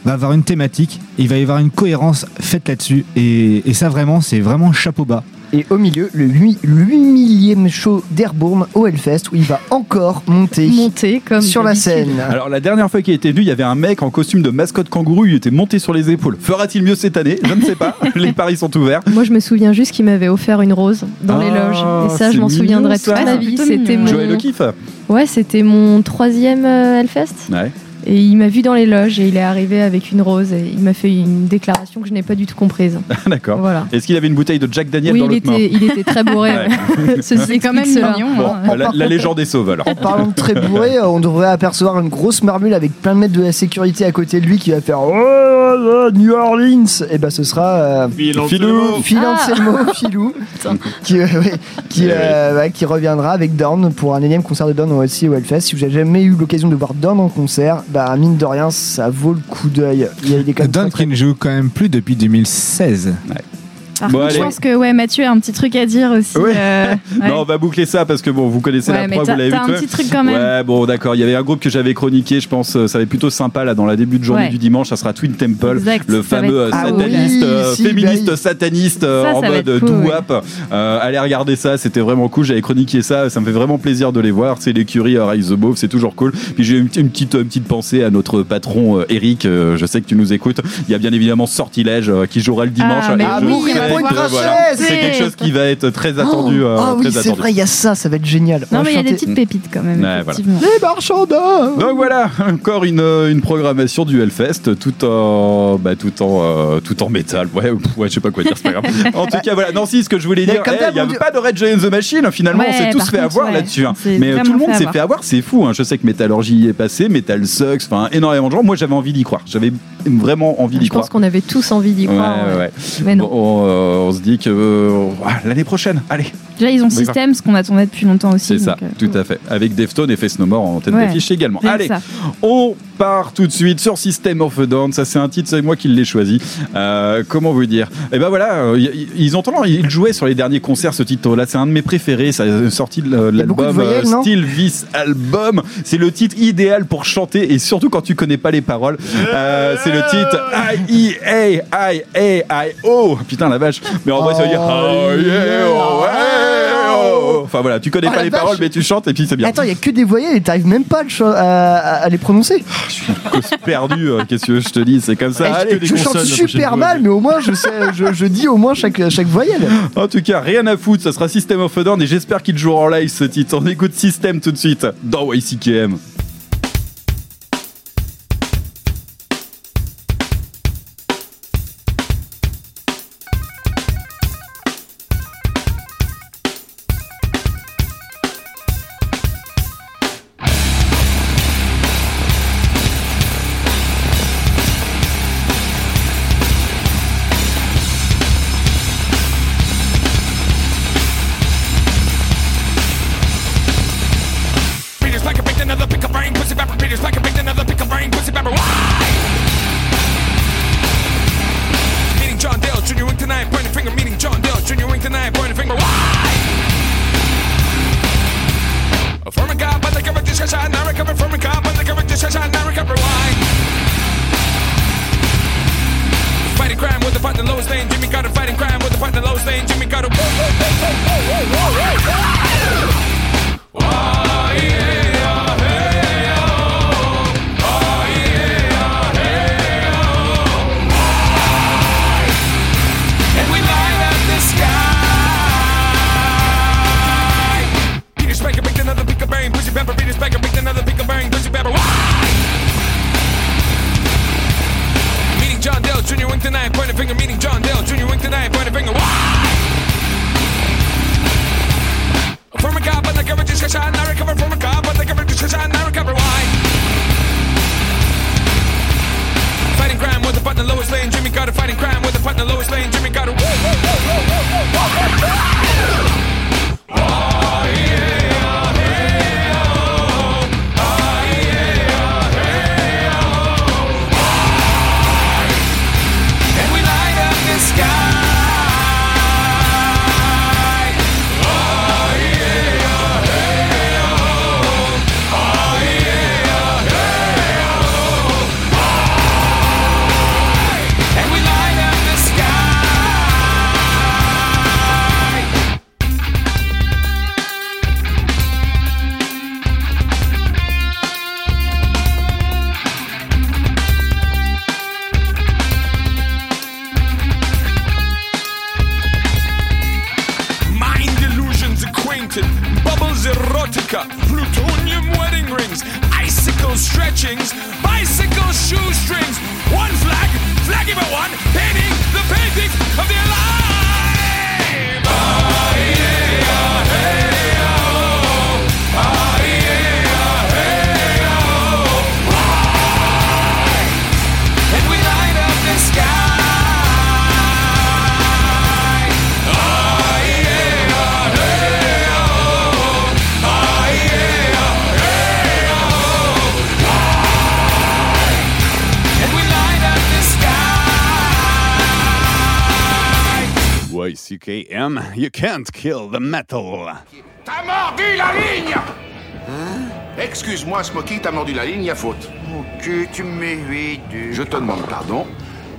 va avoir une thématique et il va y avoir une cohérence faite là-dessus. Et, et ça, vraiment, c'est vraiment chapeau bas. Et au milieu, le 8 millième show d'Airborne au Hellfest où il va encore monter, Monter comme sur la scène. Alors la dernière fois qu'il était venu, il y avait un mec en costume de mascotte kangourou, il était monté sur les épaules. Fera-t-il mieux cette année? Je ne sais pas. *laughs* les paris sont ouverts. Moi, je me souviens juste qu'il m'avait offert une rose dans Ah, les loges. Et ça, je m'en souviendrai ça. toute ma Ah, vie. C'était mon... Joël le kiffe. Ouais, c'était mon troisième euh, Hellfest. Ouais. Et il m'a vu dans les loges et il est arrivé avec une rose et il m'a fait une déclaration que je n'ai pas du tout comprise. *laughs* D'accord. Voilà. Est-ce qu'il avait une bouteille de Jack Daniel oui, dans il l'autre main était, il était très bourré. *laughs* Ouais. C'est quand même mignon. Bon, hein. la, la légende est sauve alors. En parlant de très bourré, *laughs* on devrait apercevoir une grosse marmule avec plein de mètres de la sécurité à côté de lui qui va faire Oh, oh, oh, New Orleans Et ben ce sera euh, Filou. Phil Ah. Anselmo, Philou, qui, euh, ouais, qui, euh, ouais, qui reviendra avec Dorn pour un énième concert de Dorn au aussi au Hellfest. Si vous avez jamais eu l'occasion de voir Dorn en concert, bah mine de rien, ça vaut le coup d'œil. Il y a des Don qui ne joue quand même plus depuis 2016. Par Bon, contre, je pense que ouais, Mathieu a un petit truc à dire aussi. Ouais. euh, *laughs* ouais. Non, on va boucler ça parce que bon, vous connaissez Ouais, la preuve, vous l'avez vu un petit truc quand même. Ouais, bon, d'accord. Il y avait un groupe que j'avais chroniqué, je pense, euh, ça va être plutôt sympa là dans la début de journée du dimanche. Ça sera Twin Temple, Exact, le fameux Ah sataniste, oui, si, féministe bah, sataniste Ça, en ça mode être cool, doo ouais. wap. Euh, allez regarder ça, c'était vraiment cool. J'avais chroniqué ça, ça me fait vraiment plaisir de les voir. C'est l'écurie Rise the Above, c'est toujours cool. Puis j'ai une, une petite, une petite pensée à notre patron Eric. je sais que tu nous écoutes. Il y a bien évidemment Sortilège qui jouera le dimanche. Ah, princesse C'est quelque chose qui va être très attendu. euh, Ah oui, très c'est attendu. vrai, il y a ça, ça va être génial. On Non, mais il y a des petites pépites quand même. Ouais, voilà. effectivement. Les marchands Donc voilà, encore une, euh, une programmation du Hellfest, tout en, bah, tout en, euh, tout en métal. Ouais, *laughs* ouais, je sais pas quoi dire, c'est pas grave. En tout cas, voilà. Non, si, ce que je voulais Mais dire, eh, il y on avait dit- pas de Red Giant the Machine. Finalement, on s'est tous fait avoir là-dessus. hein. Mais euh, tout le monde s'est fait avoir, c'est fou. hein. Je sais que Metallurgy y est passé, Metal Sucks, enfin énormément de gens. Moi, j'avais envie d'y croire. J'avais vraiment envie d'y Je pense croire. qu'on avait tous envie d'y croire. ouais, ouais. ouais. Mais non. Bon, on, euh, on se dit que euh, ah, l'année prochaine, allez, Déjà, ils ont Oui, système, ce qu'on attendait depuis longtemps aussi. c'est ça, euh, tout à fait. Avec Deftone et Face No More en tête Ouais. d'affiche également. Allez, ça. On part tout de suite sur System of a Down. Ça, c'est un titre, c'est moi qui l'ai choisi. Euh, comment vous dire? Et ben voilà, euh, ils ont tendance, ils jouaient sur les derniers concerts ce titre-là. C'est un de mes préférés. Ça est sorti de a l'album euh, Still This Album. C'est le titre idéal pour chanter et surtout quand tu connais pas les paroles. C'est le titre I E A I A I O. Putain la vache. Mais en vrai, ça veut dire Oh, oh, yeah, oh, ouais, oh. Enfin voilà, tu connais Oh, pas les vache. paroles, mais tu chantes et puis c'est bien. Attends, il y a que des voyelles et t'arrives même pas à, les prononcer. Je suis perdue. euh, Qu'est-ce que je te dis C'est comme ça. Eh, Allez, je chante super mal, mais au moins je sais, je, je dis au moins chaque, chaque voyelle. En tout cas, rien à foutre, ça sera System of a Down et j'espère qu'il jouera en live ce titre. On écoute System tout de suite dans YCKM. YCKM, you can't kill the metal. T'as mordu la ligne Excuse-moi, Smokey, t'as mordu la ligne, y a faute. Ok, tu me mets 8, Je te demande pardon.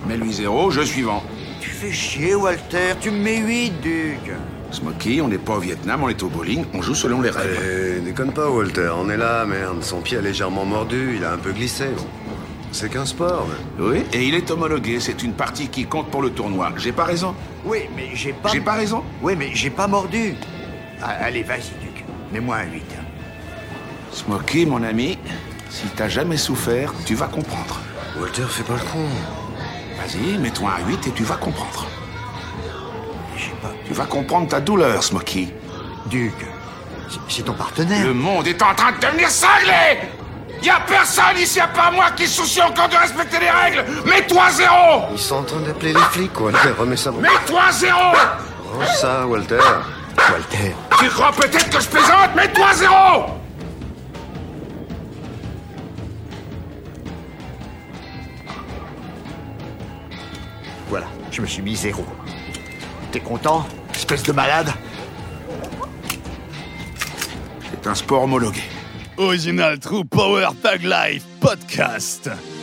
Mais lui zéro, je suivant. Tu fais chier, Walter, tu me mets 8, Duc. Smokey, on n'est pas au Vietnam, on est au bowling, on joue selon les règles. Eh, déconne pas, Walter, on est là, merde. Son pied a légèrement mordu, il a un peu glissé. Bon. C'est qu'un sport. Oui, et il est homologué, c'est une partie qui compte pour le tournoi. J'ai pas raison Oui, mais j'ai pas. J'ai pas raison Oui, mais j'ai pas mordu. Ah, allez, vas-y, Duc. Mets-moi un 8. Smokey, mon ami, si t'as jamais souffert, tu vas comprendre. Walter, fais pas le con. Vas-y, mets-toi un 8 et tu vas comprendre. Tu vas comprendre ta douleur, Smokey. Duc, c'est ton partenaire. Le monde est en train de devenir cinglé Y a personne ici à part moi qui se soucie encore de respecter les règles Mets-toi zéro Ils sont en train d'appeler les flics, Walter. Remets ça. Mets-toi zéro Range ça, Walter. Walter. Tu crois peut-être que je plaisante? Mets-toi zéro Voilà, je me suis mis zéro. T'es content, espèce de malade? C'est un sport homologué. Original True Power Tag Life Podcast.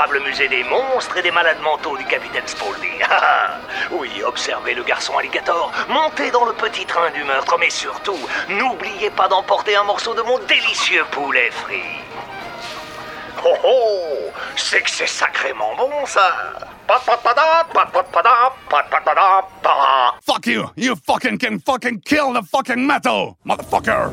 L'incomparable musée des monstres et des malades mentaux du capitaine Spaulding. *laughs* Ah, ah. oui, observez le garçon alligator, montez dans le petit train du meurtre, mais surtout, n'oubliez pas d'emporter un morceau de mon délicieux poulet frit. Oh oh C'est que c'est sacrément bon, ça. Fuck you! You fucking can fucking kill the fucking metal, motherfucker!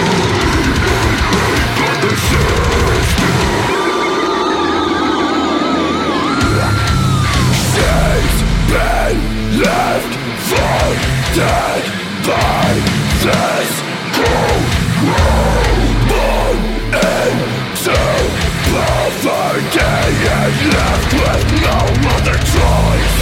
Left for dead by this world into poverty and left with no other choice.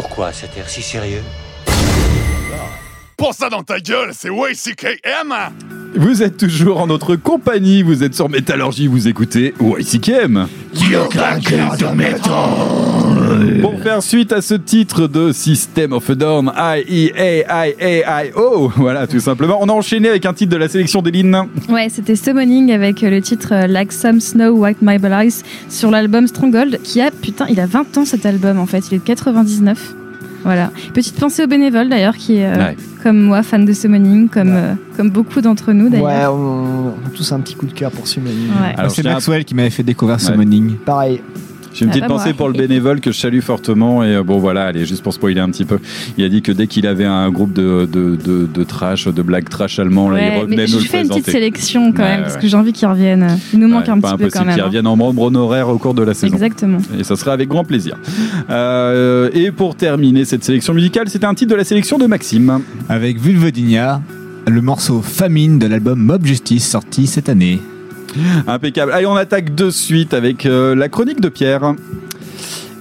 Pourquoi cet air si sérieux Pour ça dans ta gueule, c'est YCKM! Vous êtes toujours en notre compagnie, vous êtes sur Métallurgie, vous écoutez YCKM. Pour faire suite à ce titre de System of a Down, I-E-A-I-A-I-O, voilà tout simplement, on a enchaîné avec un titre de la sélection d'Eline. Ouais, c'était Summoning avec euh, le titre euh, Like Some Snow White Marble Ice sur l'album Stronghold qui a, putain, il a 20 ans cet album en fait, il est de 99. Voilà. Petite pensée aux bénévoles d'ailleurs qui est, euh, Ouais. comme moi, fan de Summoning, comme, euh, comme beaucoup d'entre nous Ouais, d'ailleurs. on, on a tous un petit coup de cœur pour Summoning. Ouais. Alors, c'est Maxwell qui m'avait fait découvrir Summoning. Pareil. J'ai une Ah petite bah, pensée moi. pour le bénévole que je salue fortement. Et euh, bon, voilà, allez, juste pour spoiler un petit peu. Il a dit que dès qu'il avait un groupe de, de, de, de trash, de blagues trash allemands, là, il Ouais, revenait mais nous je le fais une petite sélection quand Ouais, même, parce ouais. que j'ai envie qu'ils reviennent. Il nous manque Ouais, un petit peu quand même. qu'ils hein. reviennent en membre honoraire au cours de la saison. Exactement. Et ça sera avec grand plaisir. Euh, et pour terminer cette sélection musicale, c'était un titre de la sélection de Maxime. Avec Vulvodinia, le morceau Famine de l'album Mob Justice sorti cette année. *laughs* Impeccable. Allez, on attaque de suite avec euh, la chronique de Pierre.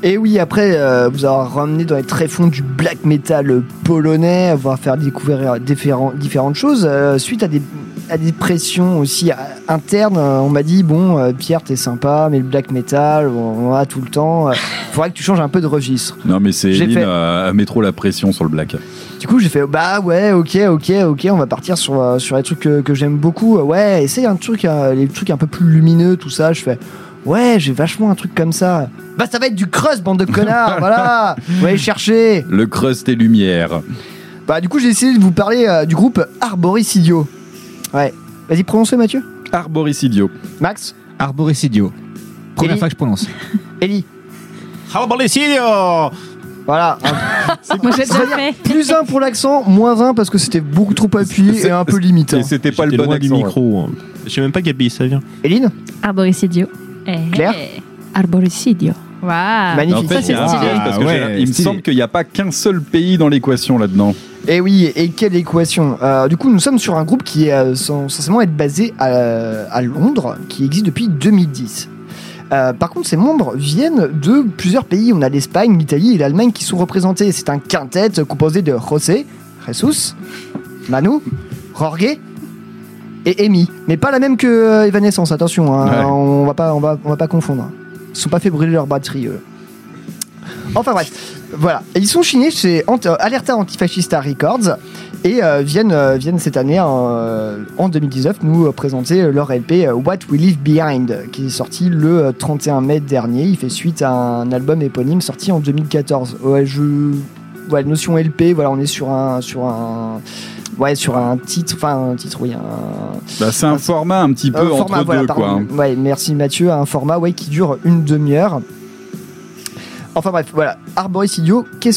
Et oui, après euh, vous avoir ramené dans les tréfonds du black metal polonais, avoir faire découvrir différents, différentes choses, euh, suite à des, à des pressions aussi euh, internes, euh, on m'a dit bon, euh, Pierre, t'es sympa, mais le black metal, on, on a tout le temps, euh, faudrait que tu changes un peu de registre. Non, mais c'est J'ai Eline fait- euh, met trop la pression sur le black. Du coup, j'ai fait bah ouais, ok, ok, ok, on va partir sur, euh, sur les trucs que, que j'aime beaucoup. Ouais, essaye un truc, euh, les trucs un peu plus lumineux, tout ça. Je fais ouais, j'ai vachement un truc comme ça. Bah ça va être du crust, bande de connards, *laughs* voilà. Vous allez chercher. Le crust et lumière. Bah du coup, j'ai essayé de vous parler euh, du groupe Arboricidio. Ouais. Vas-y, prononce Mathieu. Arboricidio. Max. Arboricidio. Première Ellie fois que je prononce. Ellie. Arboricidio Voilà. Moi j'ai déjà fait. Plus un pour l'accent, moins un parce que c'était beaucoup trop appuyé et un peu limite. Et c'était pas le J'étais bon loin du accent, micro. hein. Je sais même pas quel pays ça vient. Eline Arboricidio. Claire Arboricidio. Waouh. Magnifique. En fait, Ça, c'est stylé. parce que Ah j'ai- ouais, il me stylé. semble qu'il n'y a pas qu'un seul pays dans l'équation là-dedans. Et oui, et quelle équation? Euh, Du coup, nous sommes sur un groupe qui est euh, cens- censément être basé à, à Londres, qui existe depuis 2010. Euh, par contre, ses membres viennent de plusieurs pays. On a l'Espagne, l'Italie et l'Allemagne qui sont représentés. C'est un quintet composé de José, Jesus, Manu, Jorge et Amy. Mais pas la même que euh, Evanescence, attention. hein. Ouais. On, va pas, on, va, on va pas confondre. Ils sont pas fait brûler leur batterie. eux. Enfin bref, voilà. Et ils sont signés chez Alerta Antifascista Records et euh, viennent, euh, viennent cette année, euh, en 2019, nous euh, présenter leur LP What We Leave Behind, qui est sorti le euh, 31 mai dernier. Il fait suite à un album éponyme sorti en 2014. Ouais, je... ouais, notion LP, voilà, on est sur un, sur un, ouais, sur un titre, enfin un titre, oui, un, Bah, c'est un format un petit peu un entre format, voilà, deux, pardon. quoi. Ouais, merci Mathieu, un format ouais, qui dure une demi-heure. Enfin bref, voilà,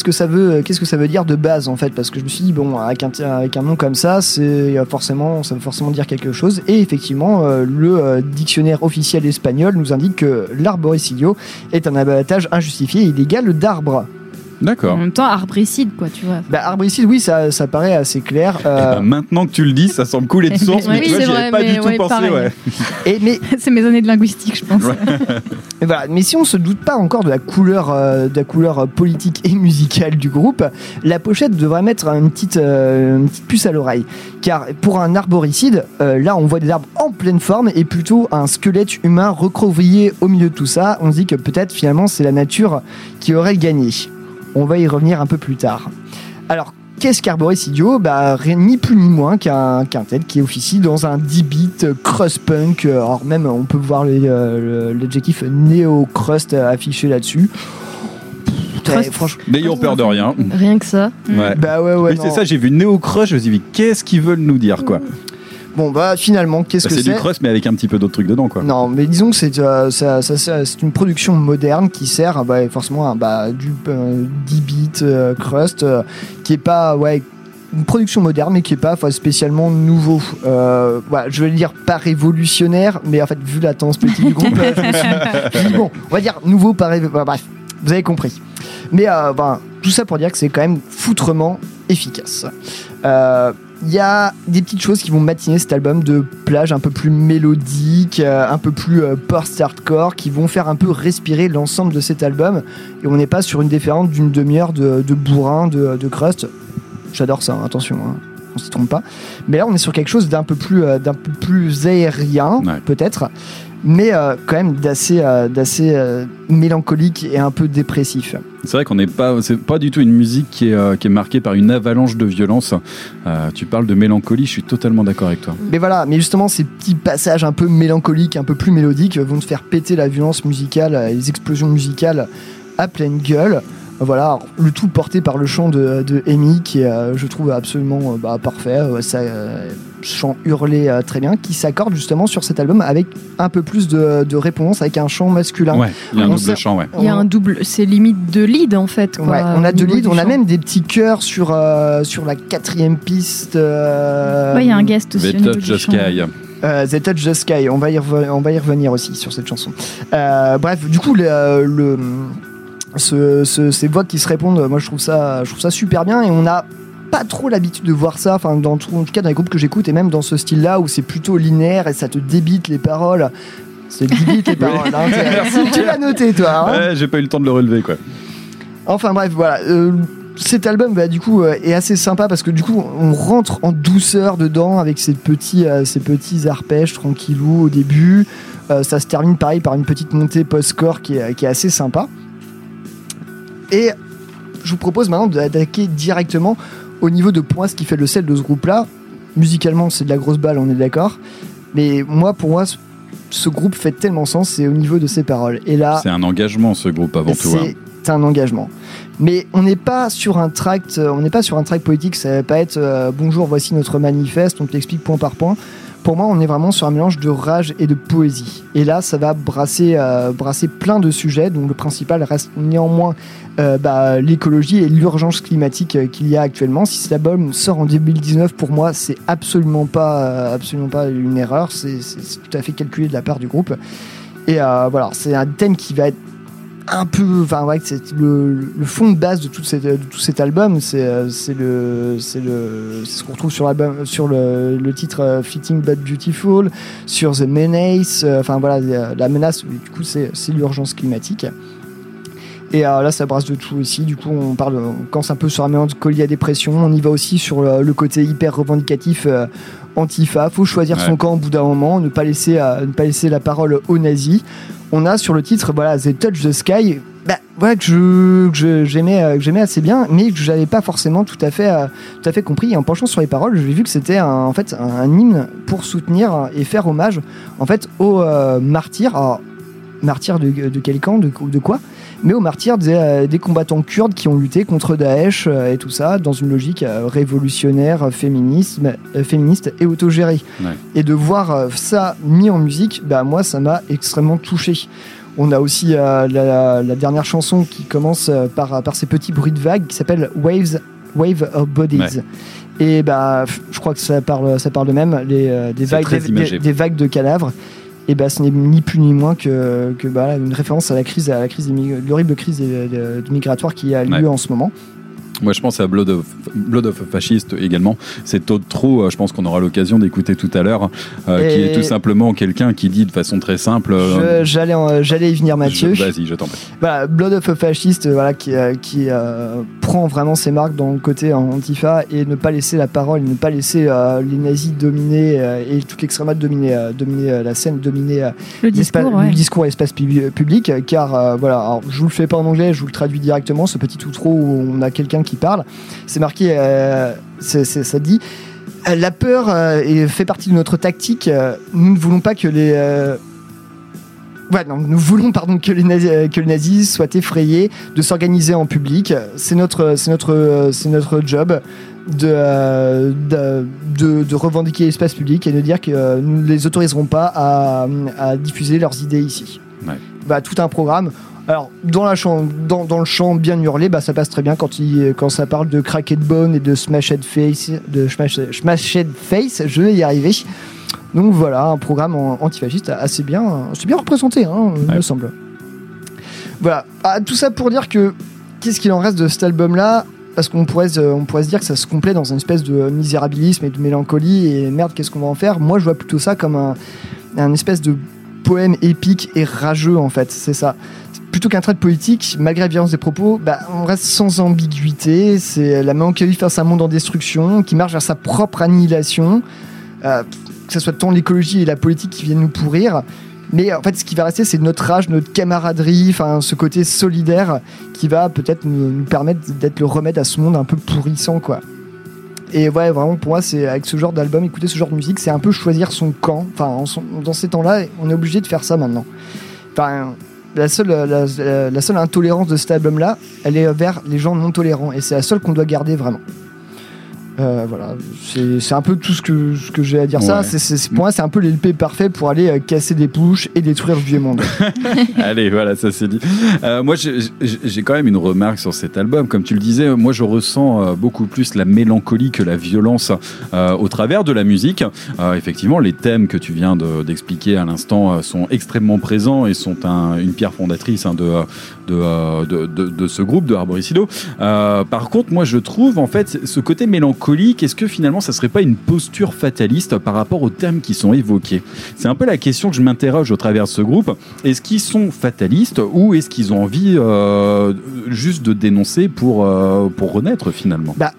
que ça veut, qu'est-ce que ça veut dire de base en fait? Parce que je me suis dit bon, avec un, nom comme ça, c'est euh, forcément, ça veut forcément dire quelque chose. Et effectivement, euh, le euh, dictionnaire officiel espagnol nous indique que l'arboricidio est un abattage injustifié et illégal d'arbres. D'accord. En même temps, arbricide, quoi, tu vois. Bah, arboricide, oui, ça, ça paraît assez clair. Eh euh, ben, maintenant que tu le dis, ça semble couler *laughs* de source, mais Oui, tu vois, c'est j'y avais vrai, pas du tout ouais, pensé. pareil. Ouais. et, mais *laughs* c'est mes années de linguistique, je pense. *laughs* Et voilà. Mais si on se doute pas encore de la couleur, euh, de la couleur euh, politique et musicale du groupe, la pochette devrait mettre une petite, euh, une petite puce à l'oreille. Car pour un arboricide, euh, là on voit des arbres en pleine forme et plutôt un squelette humain recroquevillé au milieu de tout ça. On se dit que peut-être finalement c'est la nature qui aurait gagné. On va y revenir un peu plus tard. Alors, qu'est-ce qu'Arboricidio bah, rien, Ni plus ni moins qu'un quintet qui officie dans un 10 bits crust punk. euh, Alors, même, on peut voir euh, l'adjectif néo-crust euh, affiché là-dessus. N'ayons peur de rien. Rien que ça. Ouais. Bah ouais, ouais. Oui, c'est ça, j'ai vu Neo Crush, je me suis dit, qu'est-ce qu'ils veulent nous dire, quoi? Bon, bah finalement, qu'est-ce Bah, que C'est c'est du crust, mais avec un petit peu d'autres trucs dedans, quoi. Non, mais disons que c'est euh, ça- ça- ça- c'est une production moderne qui sert bah, forcément à bah, du euh, 10 bits euh, crust, euh, qui est pas ouais une production moderne, mais qui est pas spécialement nouveau. Euh, voilà, je vais dire pas révolutionnaire, mais en fait vu la tendance politique du groupe, euh, je me suis je me suis dit, bon, on va dire nouveau, pas révo- bah, bref, vous avez compris. Mais euh, ben, tout ça pour dire que c'est quand même foutrement efficace. Il y a des petites choses qui vont matiner cet album de plage un peu plus mélodique, euh, un peu plus euh, post-hardcore, qui vont faire un peu respirer l'ensemble de cet album. Et on n'est pas sur une déférente d'une demi-heure de, de bourrin, de, de crust. J'adore ça, hein, attention, hein, on s'y trompe pas. Mais là, on est sur quelque chose d'un peu plus, euh, d'un peu plus aérien, peut-être, mais euh, quand même d'assez, euh, d'assez euh, mélancolique et un peu dépressif. C'est vrai qu'on n'est pas, c'est pas du tout une musique qui est, qui est marquée par une avalanche de violence. Tu parles de mélancolie, je suis totalement d'accord avec toi. Mais voilà, mais justement, ces petits passages un peu mélancoliques, un peu plus mélodiques, vont te faire péter la violence musicale, les explosions musicales à pleine gueule. Voilà, le tout porté par le chant de, de Amy, qui est, je trouve, absolument bah, parfait. Ça, chant hurlé euh, très bien, qui s'accorde justement sur cet album avec un peu plus de, de réponse, avec un chant masculin. Ouais, il y a un On double chant, ouais. Il y a un double, c'est limite de lead en fait. Quoi, Ouais, on a deux leads, on a même des petits chœurs sur, euh, sur la quatrième piste. euh, Ouais, il y a un guest aussi. They au niveau Touch the. Sky. Euh, The Touch the Sky, on va y, reven- on va y revenir aussi sur cette chanson. Euh, bref, du coup, le, le- ce- ce- ces voix qui se répondent, moi je trouve ça, je trouve ça super bien et on a pas trop l'habitude de voir ça, enfin dans tout- en tout cas dans les groupes que j'écoute et même dans ce style-là où c'est plutôt linéaire et ça te débite les paroles. C'est débite les *laughs* paroles. hein, tu l'as noté toi. hein. Ouais, j'ai pas eu le temps de le relever, quoi. Enfin bref, voilà. euh, cet album, bah, du coup, euh, est assez sympa parce que du coup, on rentre en douceur dedans avec ces petits, euh, ces petits arpèges tranquillou au début. Euh, ça se termine pareil par une petite montée post-score qui qui est assez sympa. Et je vous propose maintenant d'attaquer directement au niveau de points, ce qui fait le sel de ce groupe-là. Musicalement, c'est de la grosse balle, on est d'accord. Mais moi, pour moi, ce- groupe fait tellement sens, c'est au niveau de ses paroles. Et là, C'est un engagement, ce groupe, avant tout. hein. c'est un engagement. Mais on n'est pas sur un tract, euh, on n'est pas sur un tract politique. Ça va pas être euh, bonjour, voici notre manifeste, on te l'explique point par point. Pour moi, on est vraiment sur un mélange de rage et de poésie. Et là, ça va brasser, euh, brasser plein de sujets. Donc le principal reste néanmoins euh, bah, l'écologie et l'urgence climatique euh, qu'il y a actuellement. Si cet album sort en 2019, pour moi, c'est absolument pas, absolument pas une erreur. C'est tout à fait calculé de la part du groupe. Et voilà, c'est un thème qui va être un peu, enfin ouais, c'est le, fond de base de tout, cet album, c'est euh, c'est le, c'est le, ce qu'on retrouve sur l'album, sur le, titre euh, Fitting but Beautiful, sur The Menace, euh, enfin voilà, la menace, du coup c'est l'urgence climatique. Et là, ça brasse de tout aussi. Du coup, on parle, commence un peu sur un mélancolie à dépression. On y va aussi sur le, côté hyper revendicatif antifa. Faut choisir Ouais. son camp au bout d'un moment, ne pas laisser, euh, ne pas laisser la parole aux nazis. On a sur le titre, voilà, The Touch the Sky. Bah, voilà que je, que je- j'aimais, euh, que j'aimais assez bien, mais que j'avais pas forcément tout à fait, euh, tout à fait compris. Et en penchant sur les paroles, j'ai vu que c'était un, en fait un, un hymne pour soutenir et faire hommage, en fait, aux euh, martyrs. Alors, martyrs de, de quel camp, de, de quoi? Mais aux martyrs des, euh, des combattants kurdes qui ont lutté contre Daesh euh, et tout ça dans une logique euh, révolutionnaire, féminisme, euh, féministe et autogérée. Ouais. Et de voir ça mis en musique, bah, moi ça m'a extrêmement touché. On a aussi euh, la, la dernière chanson qui commence par, par ces petits bruits de vagues qui s'appelle Waves, Wave of Bodies. Ouais. Et bah, je crois que ça parle, ça parle de même, les, euh, des, vagues, des vagues de cadavres. Et bah, ce n'est ni plus ni moins que, que bah, une référence à la crise, à la crise l'horrible crise migratoire qui a lieu Ouais. en ce moment. Moi, je pense à Blood of, Blood of a Fascist également. C'est Todd Trou, euh, je pense qu'on aura l'occasion d'écouter tout à l'heure, euh, qui est tout simplement quelqu'un qui dit de façon très simple. euh, J'allais y venir, Mathieu. Vas-y, je t'en prie. *laughs* Voilà, Blood of a Fascist, euh, voilà, qui, qui euh, prend vraiment ses marques dans le côté antifa et ne pas laisser la parole, ne pas laisser euh, les nazis dominer euh, et toute l'extrême droite dominer, euh, dominer la scène, dominer Le discours, ouais. le discours et l'espace pub- public. Car euh, voilà, alors, je vous le fais pas en anglais, je vous le traduis directement. Ce petit outro où on a quelqu'un qui parle, c'est marqué, euh, c'est- c'est- ça dit. euh, La peur euh, fait partie de notre tactique. Nous ne voulons pas que les Ouais, non, nous voulons pardon, que, les nazis, que les nazis soient effrayés de s'organiser en public. C'est notre, c'est notre, c'est notre job de, de, de- de revendiquer l'espace public et de dire que nous ne les autoriserons pas à, à diffuser leurs idées ici. Ouais. Bah, tout un programme. Alors, dans, la chan- dans, dans le chant bien hurlé, bah, ça passe très bien quand, il, quand ça parle de Cracked Bone et de Smashed Face. De Smash- Smashed Face, je vais y arriver. Donc voilà, un programme antifasciste assez bien, c'est bien représenté, hein, me semble. Voilà, Ah, tout ça pour dire que qu'est-ce qu'il en reste de cet album-là? Parce qu'on pourrait, se- on pourrait se dire que ça se complète dans une espèce de misérabilisme et de mélancolie et merde, qu'est-ce qu'on va en faire? Moi, je vois plutôt ça comme un, un espèce de poème épique et rageux en fait, c'est ça. Plutôt qu'un trait de politique, malgré la violence des propos, bah, on reste sans ambiguïté. C'est la mélancolie face à un monde en destruction qui marche vers sa propre annihilation. Euh, que ce soit tant l'écologie et la politique qui viennent nous pourrir. Mais en fait, ce qui va rester, c'est notre rage, notre camaraderie, enfin, ce côté solidaire qui va peut-être nous, permettre d'être le remède à ce monde un peu pourrissant, quoi. Et ouais, vraiment, pour moi, c'est avec ce genre d'album, écouter ce genre de musique, c'est un peu choisir son camp. Enfin, dans ces temps-là, on est obligé de faire ça maintenant. Enfin, la seule, intolérance de cet album-là, elle est vers les gens non tolérants. Et c'est la seule qu'on doit garder vraiment. Euh, voilà, c'est un peu tout ce que, ce que j'ai à dire. Ça, Ouais. c'est c'est- pour moi, c'est un peu l'LP parfait pour aller euh, casser des pouches et détruire le vieux monde. *laughs* Allez, voilà, ça c'est dit. Euh, moi, j'ai quand même une remarque sur cet album. Comme tu le disais, moi, je ressens beaucoup plus la mélancolie que la violence au travers de la musique. Effectivement, les thèmes que tu viens de- d'expliquer à l'instant sont extrêmement présents et sont un- une pierre fondatrice hein, de, de, de, ce groupe de Arboricido. Par contre, moi, je trouve en fait ce côté mélancolique. Est-ce que finalement, ça serait pas une posture fataliste par rapport aux termes qui sont évoqués? C'est un peu la question que je m'interroge au travers de ce groupe. Est-ce qu'ils sont fatalistes ou est-ce qu'ils ont envie euh, juste de dénoncer pour, euh, renaître finalement? Bah,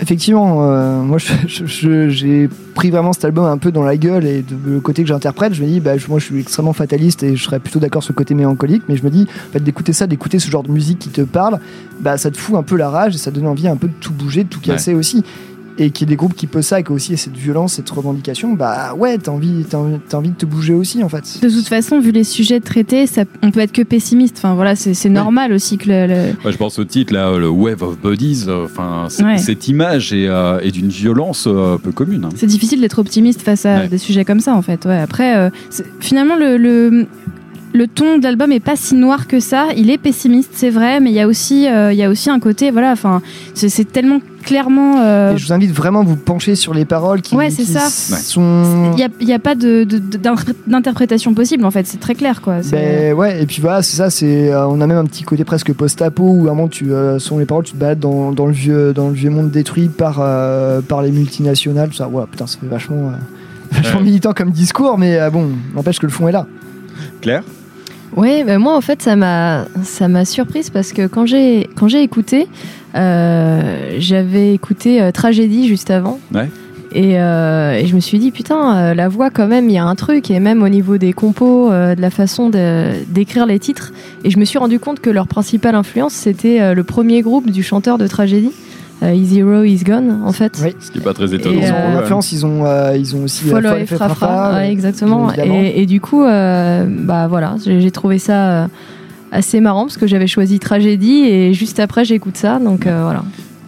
effectivement, euh, moi j'ai pris vraiment cet album un peu dans la gueule et de, le côté que j'interprète, je me dis, bah, je- moi je suis extrêmement fataliste et je serais plutôt d'accord sur le côté mélancolique, mais je me dis, en fait, d'écouter ça, d'écouter ce genre de musique qui te parle, bah, ça te fout un peu la rage et ça donne envie un peu de tout bouger, de tout casser aussi. Et qu'il y ait des groupes qui posent ça et qui aussi cette violence, cette revendication, bah ouais, t'as envie, t'as envie, t'as envie de te bouger aussi en fait. De toute façon, vu les sujets traités, ça, on peut être que pessimiste. Enfin voilà, c'est c'est normal aussi que le, je pense au titre, là, le Wave of Bodies. euh, Enfin, Ouais. cette image est, euh, est d'une violence euh, peu commune. hein. C'est difficile d'être optimiste face à Ouais. des sujets comme ça, en fait. Ouais, après, euh, finalement, le, le, le ton de l'album est pas si noir que ça. Il est pessimiste, c'est vrai, mais il y a aussi, euh, il y a aussi un côté, voilà, enfin, c'est tellement clairement. euh, je vous invite vraiment à vous pencher sur les paroles qui, Ouais, c'est qui ça. sont. Il n'y a, il y a pas de- de- d'interprétation possible, en fait. C'est très clair, quoi. Ben ouais, et puis voilà, c'est ça, c'est euh, on a même un petit côté presque post-apo où vraiment tu euh, les paroles, tu te balades dans, dans le vieux dans le vieux monde détruit par euh, par les multinationales, tout ça. Ouais, putain, ça fait vachement euh, vachement Ouais. militant comme discours, mais euh, bon, n'empêche que le fond est là. Claire? Oui, mais moi en fait ça m'a ça m'a surprise parce que quand j'ai quand j'ai écouté, euh, j'avais écouté euh, Tragédie juste avant. Ouais. Et, euh, et je me suis dit putain la voix quand même il y a un truc et même au niveau des compos de la façon d'écrire les titres et je me suis rendu compte que leur principale influence c'était le premier groupe du chanteur de Tragédie euh, Is Hero Is Gone en fait Ce qui n'est pas très étonnant. Et, Ils ont euh, ils ont euh, ils ont aussi Follow et fait Fra Fra Fra, Fra, ouais, exactement. Et, et du coup, euh, bah voilà, j'ai j'ai trouvé ça euh, assez marrant parce que j'avais choisi Tragédie et juste après j'écoute ça, donc euh, voilà.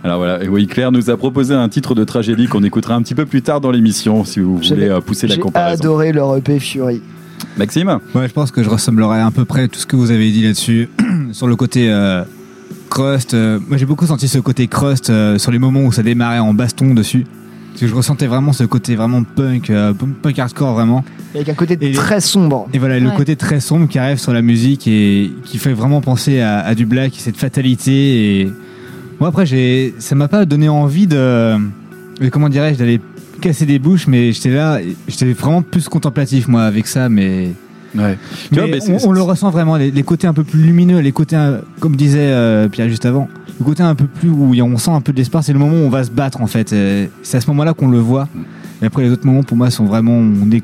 Alors voilà, et oui, Claire nous a proposé un titre de tragédie qu'on écoutera un petit peu plus tard dans l'émission si vous voulez euh, pousser la J'ai comparaison. adoré leur EP Fury. Maxime? Ouais, je pense que je ressemblerai à peu près tout ce que vous avez dit là-dessus. *clears throat* sur le côté euh, crust, euh, moi j'ai beaucoup senti ce côté crust euh, sur les moments où ça démarrait en baston dessus. Parce que je ressentais vraiment ce côté vraiment punk, euh, punk hardcore vraiment. Avec un côté Et- très sombre. Et voilà, le côté très sombre qui arrive sur la musique et qui fait vraiment penser à, à du black, cette fatalité. Et moi après, j'ai, ça m'a pas donné envie de, de- comment dirais-je, d'aller casser des bouches, mais j'étais là, j'étais vraiment plus contemplatif moi avec ça, mais. Ouais. Mais Tu vois, mais c'est- on, on le ressent vraiment, les, les côtés un peu plus lumineux, les côtés, comme disait euh, Pierre juste avant, le côté un peu plus où on sent un peu de l'espoir, c'est le moment où on va se battre en fait. C'est à ce moment-là qu'on le voit. Et après les autres moments pour moi sont vraiment, on, est,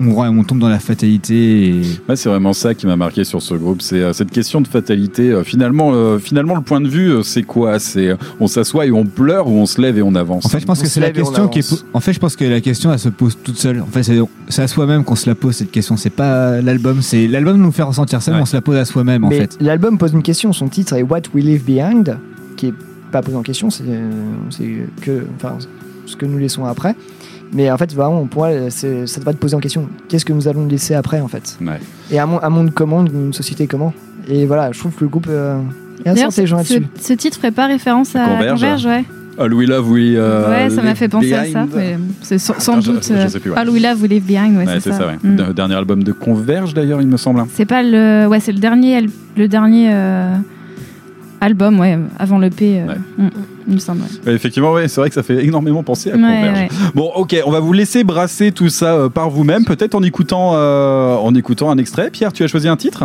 on, on tombe dans la fatalité. Et... Ouais, c'est vraiment ça qui m'a marqué sur ce groupe, c'est euh, cette question de fatalité. Euh, finalement, euh, finalement, le point de vue, euh, c'est quoi? C'est euh, on s'assoit et on pleure ou on se lève et on avance? En fait, je pense que c'est la question qui est. En fait, je pense que la question, elle se pose toute seule. En fait, c'est à soi-même qu'on se la pose cette question. C'est pas l'album. C'est l'album nous fait ressentir ça, mais on se la pose à soi-même en fait. l'album pose une question. Son titre est What We Leave Behind, qui est pas posé en question. C'est c'est que, enfin, ce que nous laissons après. Mais en fait, vraiment, pour moi, ça devrait te poser en question. Qu'est-ce que nous allons laisser après, en fait Ouais. Et un, mon- un monde comment, une société comment Et voilà, je trouve que le groupe euh, est assez intelligent ce, là-dessus. ce titre ferait pas référence à Converge. Converge, ouais. All we love, we. euh, ouais, ça m'a fait penser à ça. C'est sans, sans Attends, je- doute. je euh, sais plus, ouais. All We Love, We Leave Behind, ouais, Ouais, c'est ça, ouais. Mm. Dernier album de Converge d'ailleurs, il me semble. C'est pas le. Ouais, c'est le dernier, le dernier euh, album, ouais, avant l'EP, euh, mm, il me semble. ouais. Ouais, Effectivement, ouais, c'est vrai que ça fait énormément penser à Ouais, Converge. ouais. Bon, ok, on va vous laisser brasser tout ça euh, par vous-même, peut-être en écoutant, euh, en écoutant un extrait. Pierre, tu as choisi un titre?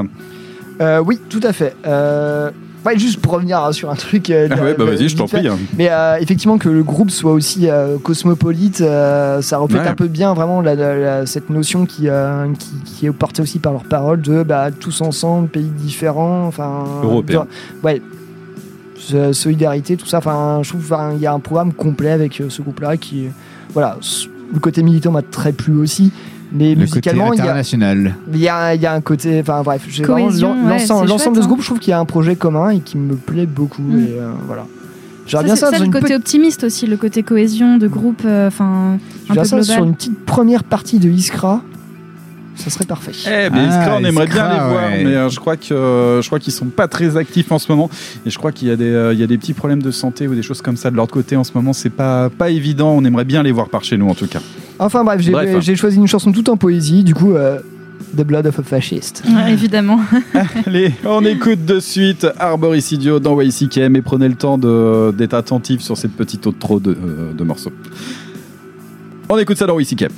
Euh, oui, tout à fait. Euh, ouais, juste pour revenir hein, sur un truc. euh, Ah ouais, bah vas-y, je t'en prie, hein. Mais euh, effectivement, que le groupe soit aussi euh, cosmopolite, euh, ça reflète Ouais. un peu bien vraiment la- la- la- cette notion qui, euh, qui, qui est portée aussi par leurs paroles de bah, tous ensemble, pays différents. Enfin, Européens. de- ouais. So- Solidarité, tout ça. Enfin, je trouve enfin, il y a un programme complet avec euh, ce groupe-là qui, voilà, le côté militant m'a très plu aussi. Mais Le côté musicalement, il y a, international. il y, a, il y a un côté, enfin bref, ouais, l'ensemble chouette, de ce hein. groupe, je trouve qu'il y a un projet commun et qui me plaît beaucoup. Mm. Et euh, voilà. Ça, bien ça, ça, le côté optimiste aussi, le côté cohésion de groupe, euh, enfin, un j'aurais peu ça global. sur une petite première partie de Iskra. Ça serait parfait. Eh ben, Iskra, on aimerait bien les voir, ouais. mais euh, je crois que euh, je crois qu'ils sont pas très actifs en ce moment, et je crois qu'il y a des euh, il y a des petits problèmes de santé ou des choses comme ça de leur côté en ce moment. C'est pas pas évident. On aimerait bien les voir par chez nous en tout cas. Enfin bref, j'ai Bref. j'ai choisi une chanson tout en poésie, du coup, euh, The Blood of a Fascist. Ouais, évidemment. *laughs* Allez, on écoute de suite Arboricidio dans YCKM et prenez le temps de- d'être attentif sur cette petite outro de, euh, de morceaux. On écoute ça dans YCKM.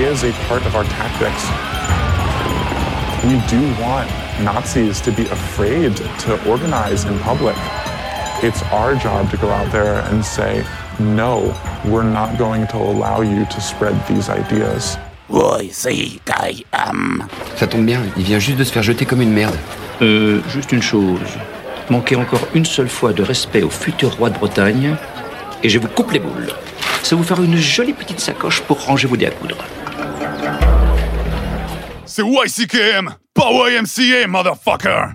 Is a part of our tactics. We do want Nazis to be afraid to organize in public. It's our job to go out there and say, no, we're not going to allow you to spread these ideas. Ça tombe bien, il vient juste de se faire jeter comme une merde. Euh, juste une chose. Manquez encore une seule fois de respect au futur roi de Bretagne, et je vous coupe les boules. Ça vous fera une jolie petite sacoche pour ranger vos dés à coudre. C'est YCKM, pas YMCA, motherfucker!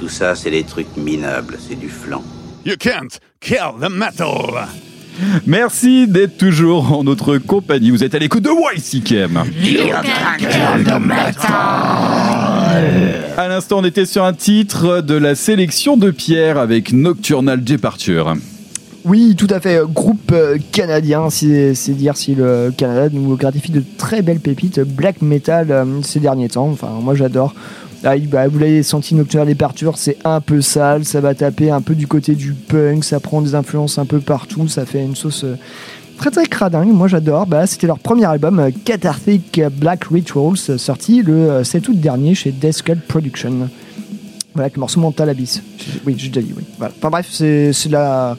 Tout ça, c'est des trucs minables, c'est du flan. You can't kill the metal. Merci d'être toujours en notre compagnie. Vous êtes à l'écoute de YCKM. À l'instant, on était sur un titre de la sélection de Pierre avec Nocturnal Departure. Oui, tout à fait. Groupe euh, canadien, c'est c'est dire si le Canada nous gratifie de très belles pépites black metal euh, ces derniers temps. Enfin, moi j'adore. Il- bah, vous l'avez senti, Nocturnal Departure, c'est un peu sale, ça va taper un peu du côté du punk, ça prend des influences un peu partout, ça fait une sauce euh, très très cradingue. Moi j'adore. Bah, C'était leur premier album, euh, Cathartic Black Rituals, euh, sorti le euh, 7 août dernier chez Death Skull Production. Voilà, avec le morceau Mental Abyss. Oui, j'ai déjà dit, oui. Voilà. Enfin bref, c'est de la,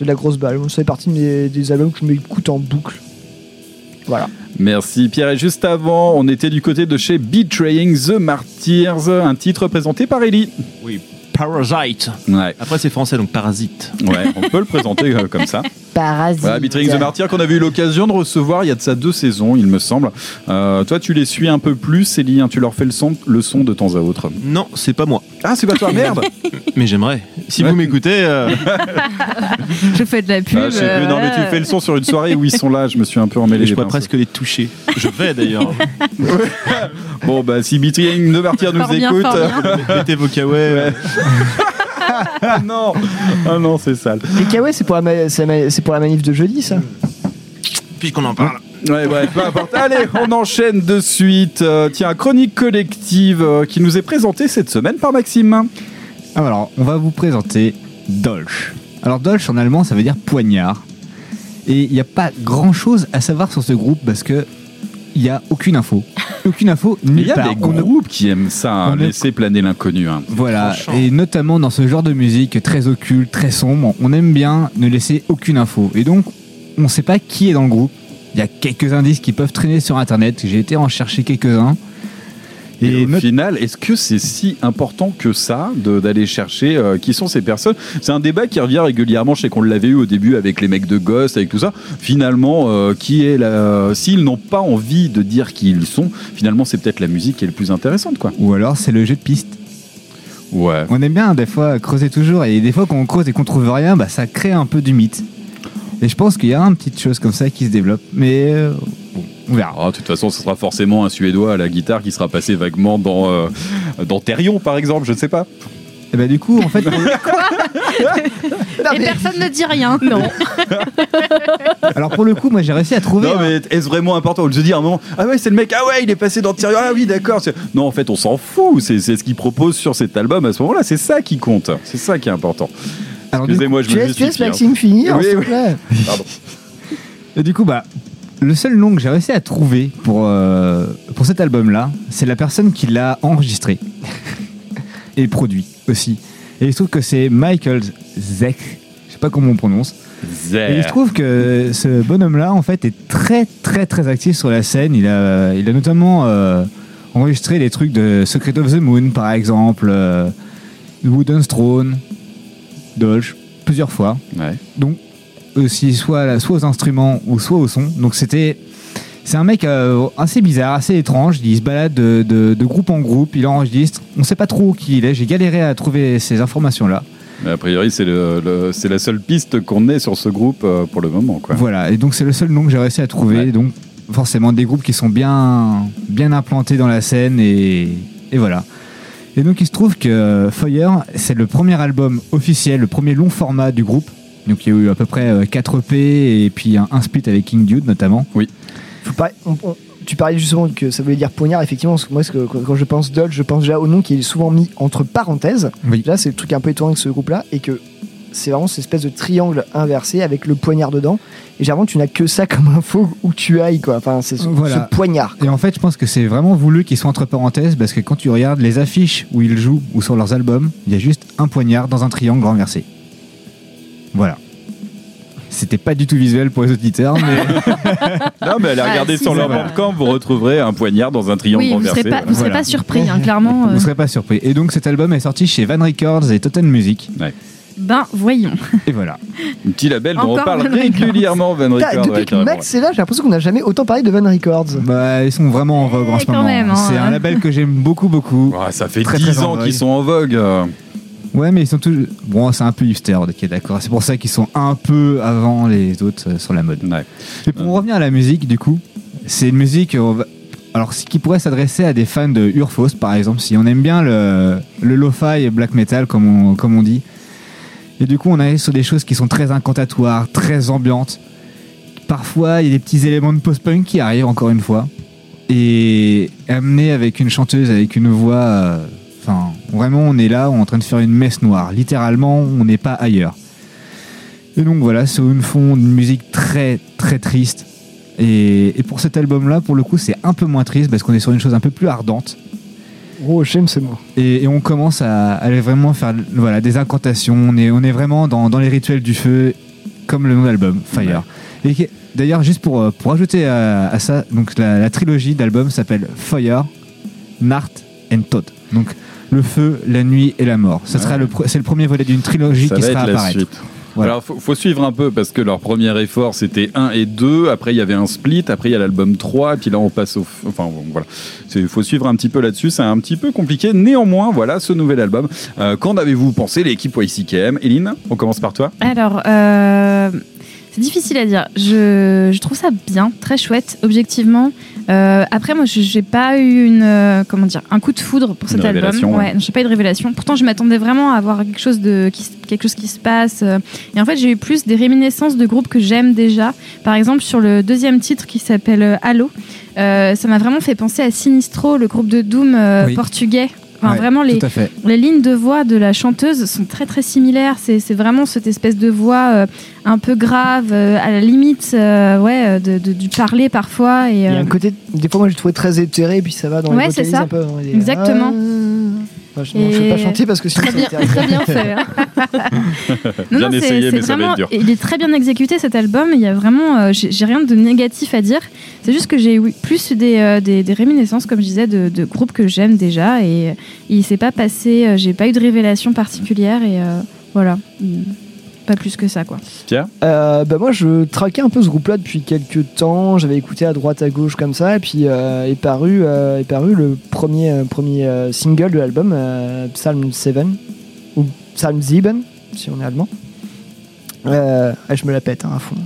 la grosse balle. Ça fait partie de mes- des albums que je m'écoute en boucle. Voilà. Merci Pierre. Et juste avant, on était du côté de chez Betraying the Martyrs, un titre présenté par Ellie. Oui, Parasite. Ouais. Après, c'est français, donc Parasite. Ouais, on peut le présenter euh, comme ça. *laughs* Parasite. Voilà, the Martyrs qu'on avait eu l'occasion de recevoir il y a de ça deux saisons, il me semble. Euh, toi, tu les suis un peu plus, Ellie, hein, tu leur fais le son, le son de temps à autre. Non, c'est pas moi. Ah, c'est pas toi, merde *laughs* Mais j'aimerais. Si vous m'écoutez, euh, *laughs* Je fais de la pub. Ah, je sais plus, euh, non, mais tu voilà. fais le son sur une soirée où ils sont là, je me suis un peu emmêlé. je les pourrais presque les toucher. Je vais d'ailleurs. *laughs* Bon, bah, si Betraying the Martyrs nous Fort écoute. bien. Mettez vos kawaii. *laughs* non, ah non, c'est sale. Les Kawaii, c'est pour, la c'est pour la manif de jeudi, ça Puisqu'on en parle. Ouais, bref, peu importe. Allez, on enchaîne de suite. Euh, tiens, chronique collective euh, qui nous est présentée cette semaine par Maxime. Ah, alors, on va vous présenter Dolch. Alors, Dolch en allemand, ça veut dire poignard. Et il n'y a pas grand chose à savoir sur ce groupe parce que il n'y a aucune info. Aucune info, Il y a part. des groupes qui aiment ça, hein, laisser planer l'inconnu. hein. Voilà, et notamment dans ce genre de musique très occulte, très sombre, on aime bien ne laisser aucune info. Et donc, on ne sait pas qui est dans le groupe. Il y a quelques indices qui peuvent traîner sur internet. J'ai été en chercher quelques-uns. Et, au not- final, est-ce que c'est si important que ça d'aller chercher euh, qui sont ces personnes? C'est un débat qui revient régulièrement. Je sais qu'on l'avait eu au début avec les mecs de Ghost, avec tout ça. Finalement, euh, qui est la... s'ils n'ont pas envie de dire qui ils sont, finalement, c'est peut-être la musique qui est le plus intéressante, quoi. Ou alors c'est le jeu de piste. Ouais. On aime bien des fois creuser toujours et des fois quand on creuse et qu'on trouve rien, bah, ça crée un peu du mythe. Et je pense qu'il y a une petite chose comme ça qui se développe, mais euh, bon, on verra. Ah, de toute façon, ce sera forcément un Suédois à la guitare qui sera passé vaguement dans, euh, dans Therion, par exemple, je ne sais pas. Et bah du coup, en fait, *laughs* Et personne ne dit rien. Non. *laughs* alors pour le coup, moi j'ai réussi à trouver. Non, un- mais est-ce vraiment important? Se dire à un moment Ah ouais, c'est le mec, ah ouais, il est passé dans Therion, ah oui, d'accord. Non, en fait, on s'en fout. C'est ce qu'il propose sur cet album à ce moment-là. C'est ça qui compte. C'est ça qui est important. Excusez-moi, je me tu laisses hein. Maxime finir, Oui, s'il oui. plaît. Pardon. Et du coup, bah, le seul nom que j'ai réussi à trouver pour, euh, pour cet album-là, c'est la personne qui l'a enregistré *laughs* et produit aussi. Et il se trouve que c'est Michael Zek, je sais pas comment on prononce. Et il se trouve que ce bonhomme-là, en fait, est très très très actif sur la scène. Il a, il a notamment euh, enregistré les trucs de Secret of the Moon, par exemple, euh, Wooden Throne, Dolch, plusieurs fois. Ouais. Donc aussi soit, à la- soit aux instruments ou soit au son. Donc c'était c'est un mec euh, assez bizarre, assez étrange. Il se balade de, de- de groupe en groupe, il enregistre. On sait pas trop qui il est. J'ai galéré à trouver ces informations là. Mais a priori, c'est le, le- la seule piste qu'on ait sur ce groupe euh, pour le moment. Quoi. Voilà. Et donc c'est le seul nom que j'ai réussi à trouver. Donc forcément des groupes qui sont bien bien implantés dans la scène et, et voilà. Et donc il se trouve que Fire, c'est le premier album officiel, le premier long format du groupe. Donc il y a eu à peu près 4 EP et puis un, un split avec King Dude notamment. Oui. Faut pas- on- on- tu parlais justement que ça voulait dire poignard, effectivement, parce que moi, parce que quand je pense Dodge, je pense déjà au nom qui est souvent mis entre parenthèses. Là, c'est le truc un peu étonnant avec ce groupe-là, et que c'est vraiment cette espèce de triangle inversé avec le poignard dedans. Et généralement, tu n'as que ça comme info où tu ailles, quoi. Enfin, c'est ce, Voilà. ce poignard. Et en fait, je pense que c'est vraiment voulu qu'ils soient entre parenthèses parce que quand tu regardes les affiches où ils jouent ou sur leurs albums, il y a juste un poignard dans un triangle renversé. Voilà. C'était pas du tout visuel pour les auditeurs, mais *laughs* Non, mais allez Ah, regarder si, sur c'est leur vrai. bandcamp, vous retrouverez un poignard dans un triangle Oui, vous renversé. serez pas, vous serez Voilà. pas surpris, hein, clairement. vous euh. serez pas surpris. Et donc cet album est sorti chez Van Records et Totten Music. Ben, voyons. Et voilà. Un petit label dont on Encore parle Van Records. régulièrement, Van Putain, Record. depuis que Max est là, j'ai l'impression qu'on n'a jamais autant parlé de Van Records. Bah, ils sont vraiment en vogue en ce quand moment. même, hein. C'est un label que j'aime beaucoup, beaucoup. ça fait Très, 10 très en ans vogue. qu'ils sont en vogue. euh. Ouais, mais ils sont toujours. Bon, c'est un peu hipster, ok, d'accord. C'est pour ça qu'ils sont un peu avant les autres euh, sur la mode. Mais pour en revenir à la musique, du coup, c'est une musique. euh, Alors, ce qui pourrait s'adresser à des fans de Urfos, par exemple, si on aime bien le, le lo-fi et black metal, comme on, comme on dit. Et du coup, on est sur des choses qui sont très incantatoires, très ambiantes. Parfois, il y a des petits éléments de post-punk qui arrivent, encore une fois. Et amené avec une chanteuse, avec une voix. euh, Enfin, vraiment, on est là, on est en train de faire une messe noire. Littéralement, on n'est pas ailleurs. Et donc voilà, sur une fond une musique très très triste. Et, et pour cet album-là, pour le coup, c'est un peu moins triste parce qu'on est sur une chose un peu plus ardente. Oh, j'aime ce mot. Et, et on commence à aller vraiment faire voilà, des incantations. On est, on est vraiment dans, dans les rituels du feu, comme le nom d'album, Fire. Et d'ailleurs, juste pour, euh, pour ajouter à, à ça, donc la, la trilogie d'albums s'appelle Fire, Nart and Todd. Donc le feu, la nuit et la mort. Ça sera le, c'est le premier volet d'une trilogie Ça qui va sera être à la apparaître. suite. Voilà. Alors, faut, faut suivre un peu parce que leur premier effort c'était 1 et 2. Après, il y avait un split. Après, il y a l'album 3. Et puis là, on passe au. Enfin, bon, voilà. Il faut suivre un petit peu là-dessus. C'est un petit peu compliqué. Néanmoins, voilà ce nouvel album. Euh, Qu'en avez-vous pensé, l'équipe YCKM Eline, on commence par toi. Alors, euh, c'est difficile à dire. Je, je trouve ça bien, très chouette, objectivement. Euh, après, moi, je- j'ai pas eu une, euh, comment dire, un coup de foudre pour Une cet album. révélation, ouais. Ouais, j'ai pas eu de révélation. Pourtant, je m'attendais vraiment à avoir quelque chose de, qui, quelque chose qui se passe. euh. Et en fait, j'ai eu plus des réminiscences de groupes que j'aime déjà. Par exemple, sur le deuxième titre qui s'appelle euh, Halo, euh, ça m'a vraiment fait penser à Sinistro, le groupe de Doom euh, Oui. portugais. Enfin, Ouais, vraiment, les, les lignes de voix de la chanteuse sont très très similaires. C'est c'est vraiment cette espèce de voix euh, un peu grave, euh, à la limite euh, ouais, de, de- du parler parfois. Et, Il y a un côté, des fois, moi j'ai trouvé très éthéré, puis ça va dans Ouais, les vocalises un peu. hein, Exactement. Ah, je ne fais pas chanter parce que sinon très ça bien, très bien fait. hein. *laughs* Non, Bien non, c'est- essayé, mais ça va vraiment- être dur. Il est très bien exécuté cet album. Il y a vraiment, euh, j'ai rien de négatif à dire. C'est juste que j'ai eu plus des, euh, des, des réminiscences, comme je disais, de, de groupes que j'aime déjà. Et euh, il s'est pas passé, euh, j'ai pas eu de révélation particulière. Et euh, voilà, Mm. Pas plus que ça, quoi. Pierre? Euh, bah moi je traquais un peu ce groupe là depuis quelques temps, j'avais écouté à droite à gauche comme ça et puis euh, est, paru, euh, est paru le premier, euh, premier euh, single de l'album, euh, Psalm 7 ou Psalm 7 si on est allemand. Euh, ah, je me la pète hein, à fond.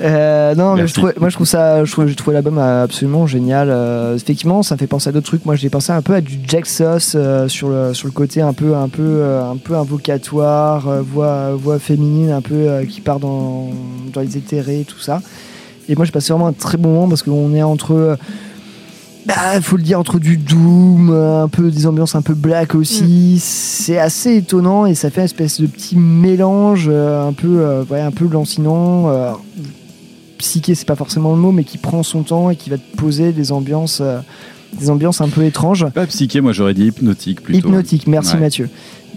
Euh, non, mais je trouvais- moi je trouve ça, je trouve, j'ai trouvé l'album absolument génial. Euh, effectivement, ça me fait penser à d'autres trucs. Moi, j'ai pensé un peu à du Jack Sauce euh, sur le sur le côté un peu un peu euh, un peu invocatoire, euh, voix voix féminine un peu euh, qui part dans dans les éthérés, tout ça. Et moi, j'ai passé vraiment un très bon moment parce qu'on est entre euh, bah, faut le dire entre du doom, euh, un peu des ambiances un peu black aussi. C'est assez étonnant et ça fait une espèce de petit mélange euh, un peu, euh, ouais, un peu lancinant. euh, psyché, c'est pas forcément le mot, mais qui prend son temps et qui va te poser des ambiances, euh, des ambiances un peu étranges. Pas psyché, moi j'aurais dit hypnotique plutôt. Hypnotique, merci Ouais. Mathieu.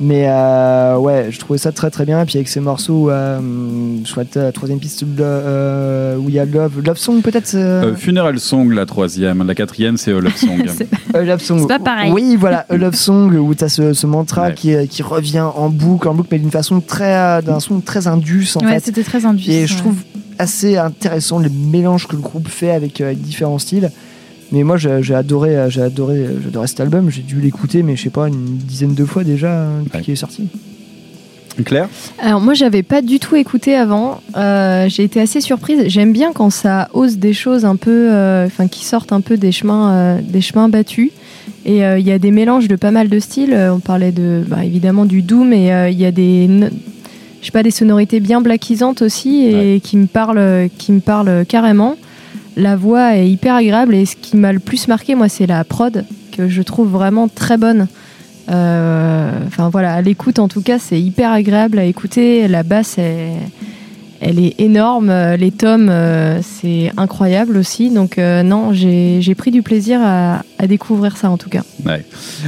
Mais euh, ouais, je trouvais ça très très bien. Et puis avec ces morceaux, euh, je crois que la troisième piste euh, où il y a Love, Love Song peut-être. Funeral Song, la troisième. La quatrième, c'est A Love *laughs* Song. A Love Song. C'est pas pareil. Oui, voilà, Love Song où tu as ce, ce mantra qui, qui revient en boucle, en boucle, mais d'une façon très, d'un son très indus en Ouais, fait. c'était très indus. Et je ouais. Assez intéressant le mélange que le groupe fait avec, euh, avec différents styles. Mais moi, j'ai adoré, euh, j'ai adoré, euh, adoré cet album. J'ai dû l'écouter, mais je sais pas, une dizaine de fois déjà hein, depuis qu'il est sorti. Claire Alors moi j'avais pas du tout écouté avant. Euh, J'ai été assez surprise. J'aime bien quand ça ose des choses un peu, euh, enfin qui sortent un peu des chemins, euh, des chemins battus. Et euh, il y a des mélanges de pas mal de styles. Euh, On parlait de, bah, évidemment du doom, et euh, il y a des, je sais pas, des sonorités bien blackisantes aussi et qui me parlent, qui me parlent carrément. La voix est hyper agréable et ce qui m'a le plus marqué, moi, c'est la prod que je trouve vraiment très bonne. Euh, Enfin voilà, à l'écoute en tout cas, c'est hyper agréable à écouter. La basse, est- elle est énorme. Les tomes, euh, c'est incroyable aussi. Donc euh, non, j'ai pris du plaisir à, à découvrir ça en tout cas. Ouais.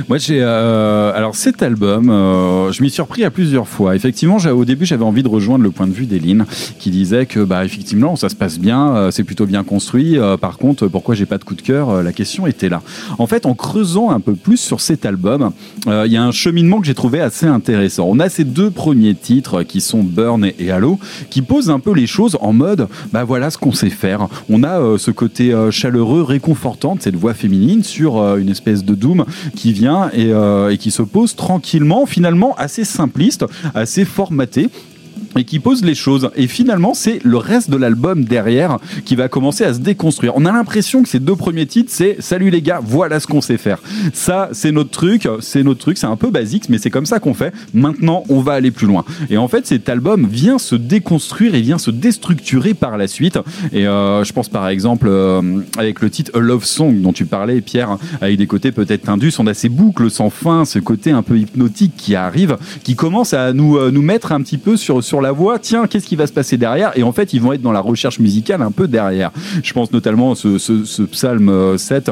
Moi, j'ai. euh, alors, cet album, euh, je m'y suis repris à plusieurs fois. Effectivement, au début, j'avais envie de rejoindre le point de vue d'Eline, qui disait que, bah, effectivement, ça se passe bien, euh, c'est plutôt bien construit. Par contre, pourquoi j'ai pas de coup de cœur La question était là. En fait, en creusant un peu plus sur cet album, il y a un cheminement que j'ai trouvé assez intéressant. On a ces deux premiers titres qui sont Burn et, Halo, qui posent un peu les choses en mode, bah voilà ce qu'on sait faire. On a ce côté chaleureux, réconfortant de cette voix féminine euh, une espèce de doom qui vient et, euh, et qui se pose tranquillement, finalement assez simpliste, assez formaté et qui pose les choses. Et finalement, c'est le reste de l'album derrière qui va commencer à se déconstruire. On a l'impression que ces deux premiers titres, c'est Salut les gars, voilà ce qu'on sait faire. Ça, c'est notre truc, c'est notre truc, c'est un peu basique, mais c'est comme ça qu'on fait. Maintenant, on va aller plus loin. Et en fait, cet album vient se déconstruire et vient se déstructurer par la suite. Et euh, je pense par exemple, euh, avec le titre A Love Song dont tu parlais, Pierre, avec des côtés peut-être indus, on a ces boucles sans fin, ce côté un peu hypnotique qui arrive, qui commence à nous, euh, nous mettre un petit peu sur, sur la voie. Tiens, qu'est-ce qui va se passer derrière? Et en fait, ils vont être dans la recherche musicale un peu derrière. Je pense notamment à ce, ce, ce psalme euh, 7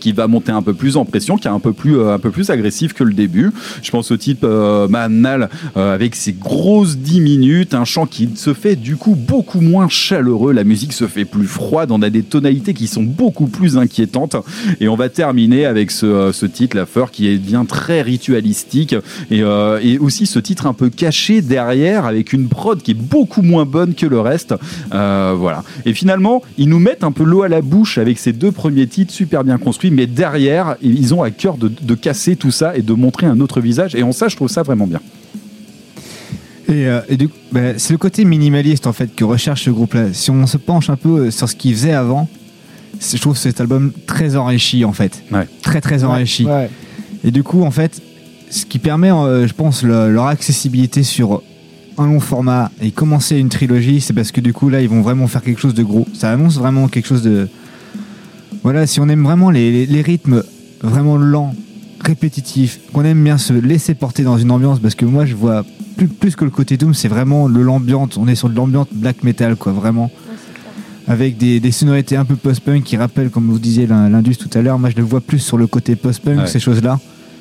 qui va monter un peu plus en pression, qui est un peu plus, euh, un peu plus agressif que le début. Je pense au type euh, Manal euh, avec ses grosses 10 minutes, un chant qui se fait du coup beaucoup moins chaleureux, la musique se fait plus froide, on a des tonalités qui sont beaucoup plus inquiétantes. Et on va terminer avec ce, titre, La Fleur, qui devient très ritualistique et, et aussi ce titre un peu caché derrière avec une prod qui est beaucoup moins bonne que le reste. Voilà. Et finalement, ils nous mettent un peu l'eau à la bouche avec ces deux premiers titres super bien construits, mais derrière, ils ont à cœur de, de casser tout ça et de montrer un autre visage. Et en ça, je trouve ça vraiment bien. Et, euh, et du coup, bah, c'est le côté minimaliste en fait que recherche ce groupe-là. Si on se penche un peu euh, sur ce qu'ils faisaient avant, je trouve cet album très enrichi en fait. Très très enrichi. Ouais. Et du coup, en fait, ce qui permet, euh, je pense, le- leur accessibilité sur un long format et commencer une trilogie, c'est parce que du coup, là, ils vont vraiment faire quelque chose de gros. Ça annonce vraiment quelque chose de. Voilà, si on aime vraiment les, les- les rythmes vraiment lents, répétitifs, qu'on aime bien se laisser porter dans une ambiance, parce que moi, je vois plus, plus que le côté Doom, c'est vraiment le l'ambiance. On est sur de l'ambiance black metal, quoi, vraiment. Avec des, des sonorités un peu post-punk qui rappellent, comme vous disiez, l'in- l'Indus tout à l'heure. Moi, je le vois plus sur le côté post-punk, Ouais. ces choses-là.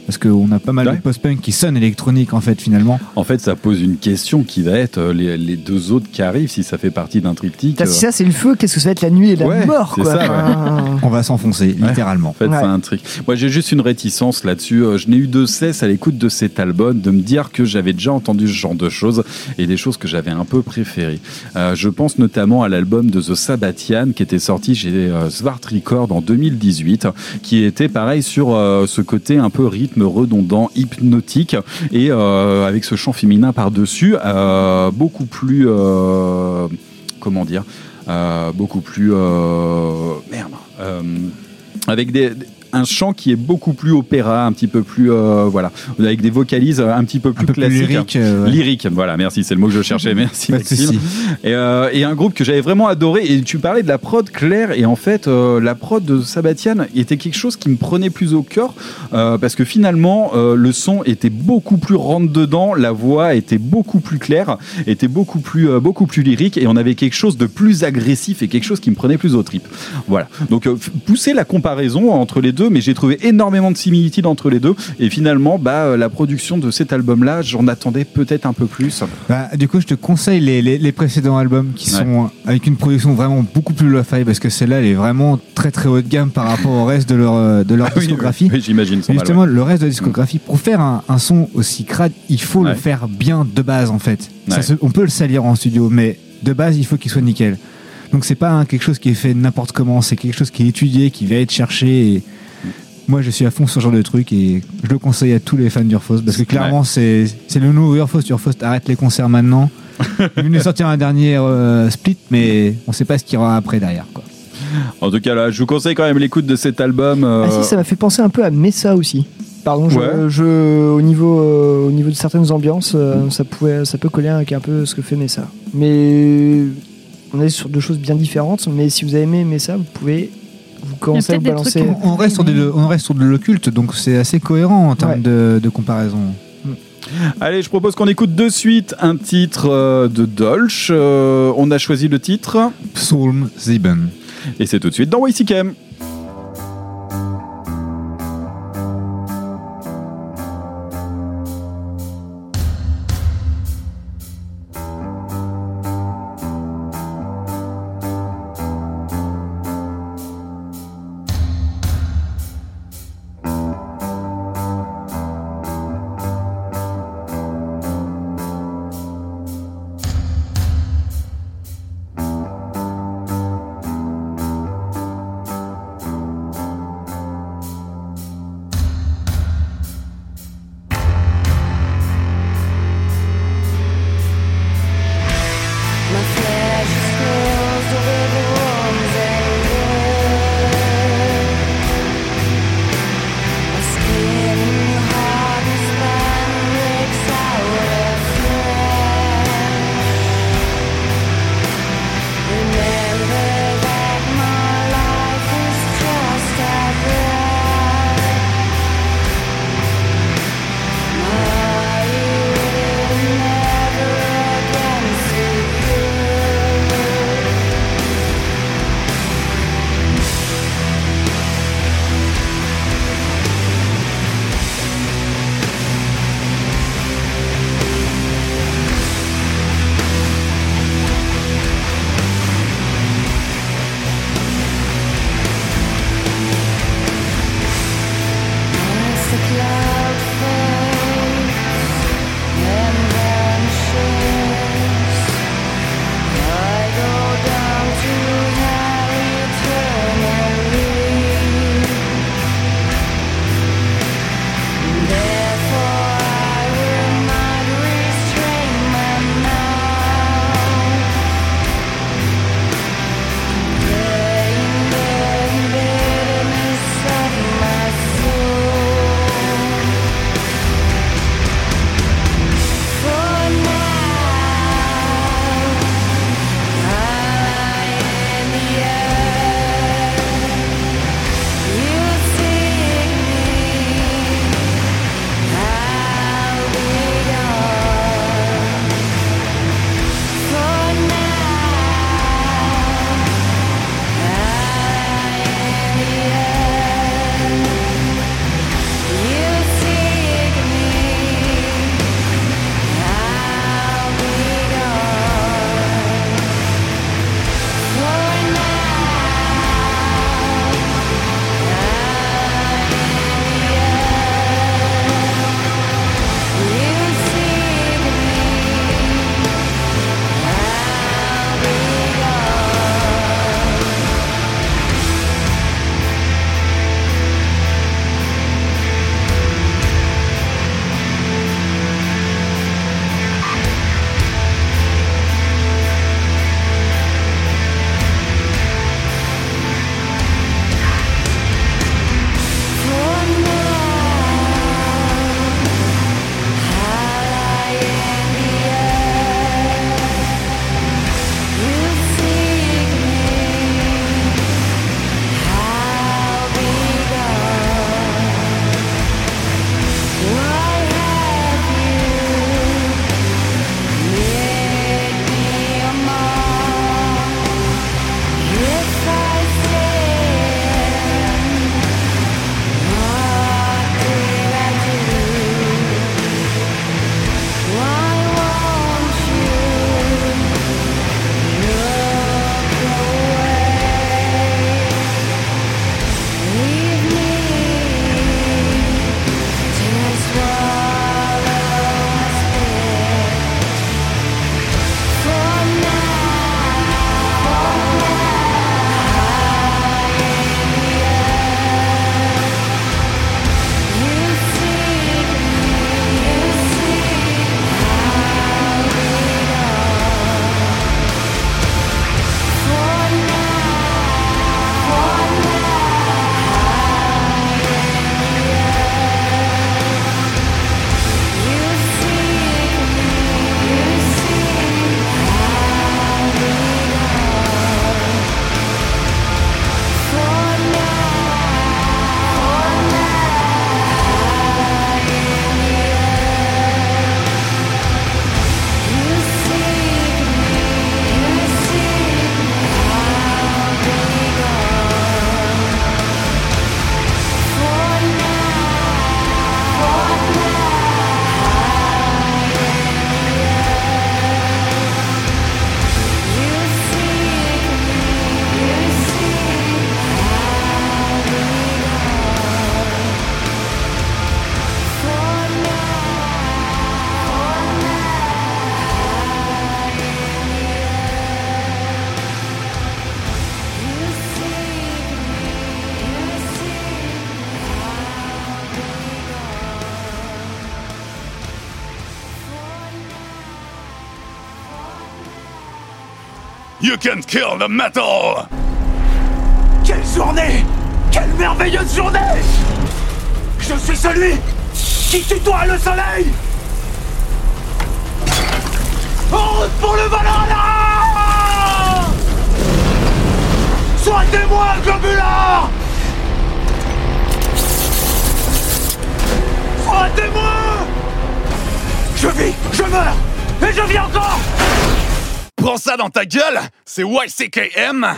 Parce qu'on a pas mal Ouais. de post-punk qui sonnent électronique, en fait, finalement. En fait, ça pose une question qui va être euh, les, les deux autres qui arrivent, si ça fait partie d'un triptyque. Euh, si ça c'est le feu, qu'est-ce que ça va être la nuit et la Ouais, mort c'est quoi. ça, ouais. Enfin, On va s'enfoncer, Ouais. littéralement. En fait, Ouais. c'est un truc. Moi, j'ai juste une réticence là-dessus. Euh, Je n'ai eu de cesse à l'écoute de cet album de me dire que j'avais déjà entendu ce genre de choses et des choses que j'avais un peu préférées. Euh, je pense notamment à l'album de The Sabbathian qui était sorti chez euh, Svart Record en 2018, qui était pareil sur euh, ce côté un peu rythme redondant, hypnotique et euh, avec ce chant féminin par-dessus, euh, beaucoup plus. euh, comment dire beaucoup plus merde avec des un chant qui est beaucoup plus opéra, un petit peu plus euh, voilà, avec des vocalises un petit peu plus peu plus classiques, lyrique, euh, ouais. lyrique. Voilà, merci, c'est le mot que je cherchais. *laughs* Merci Maxime. Et, euh, et un groupe que j'avais vraiment adoré. Et tu parlais de la prod Claire, et en fait, la prod de Sabatian était quelque chose qui me prenait plus au cœur parce que finalement, le son était beaucoup plus rentre dedans, la voix était beaucoup plus claire, était beaucoup plus beaucoup plus lyrique, et on avait quelque chose de plus agressif et quelque chose qui me prenait plus au trip. Voilà. Donc pousser la comparaison entre les deux, mais j'ai trouvé énormément de similitudes entre les deux. Et finalement, bah, euh, la production de cet album-là, j'en attendais peut-être un peu plus. Bah, du coup, je te conseille les, les- les précédents albums qui Ouais. sont avec une production vraiment beaucoup plus lo-fi parce que celle-là, elle est vraiment très très haut de gamme par rapport au reste de leur, euh, de leur Ah *laughs* oui, discographie. oui, j'imagine, mal, Justement, ouais. le reste de la discographie, pour faire un, un son aussi crade, il faut Ouais. le faire bien de base en fait. Ça Ouais. se- on peut le salir en studio, mais de base, il faut qu'il soit nickel. Donc c'est pas quelque chose qui est fait n'importe comment, c'est quelque chose qui est étudié, qui va être cherché. Et moi, je suis à fond sur ce genre de truc et je le conseille à tous les fans d'Urfos parce que clairement, c'est c'est le nouveau Urfos. Urfos arrête les concerts maintenant. *laughs* Il venait de sortir un dernier euh, split, mais on sait pas ce qu'il y aura après derrière. Quoi. En tout cas, là, je vous conseille quand même l'écoute de cet album. euh, Ah si, ça m'a fait penser un peu à Messa aussi. Pardon, je, Ouais. je- au, niveau, euh, au niveau de certaines ambiances, euh, ça, pouvait, ça peut coller avec un peu ce que fait Messa. Mais on est sur deux choses bien différentes, mais si vous avez aimé Messa, vous pouvez vous commencer à vous balancer. On reste sur, des- on reste sur de l'occulte, donc c'est assez cohérent en termes Ouais. de, de comparaison. Allez, je propose qu'on écoute de suite un titre euh, de Dolch. Euh, on a choisi le titre Psalm Sieben. Et c'est tout de suite dans YCKM. You can't kill the metal! Quelle journée! Quelle merveilleuse journée! Je suis celui qui tutoie le soleil! En route pour le Valhalla! Sois témoin, Globulard Sois témoin Je vis, je meurs, et je vis encore! Prends ça dans ta gueule! C'est YCKM!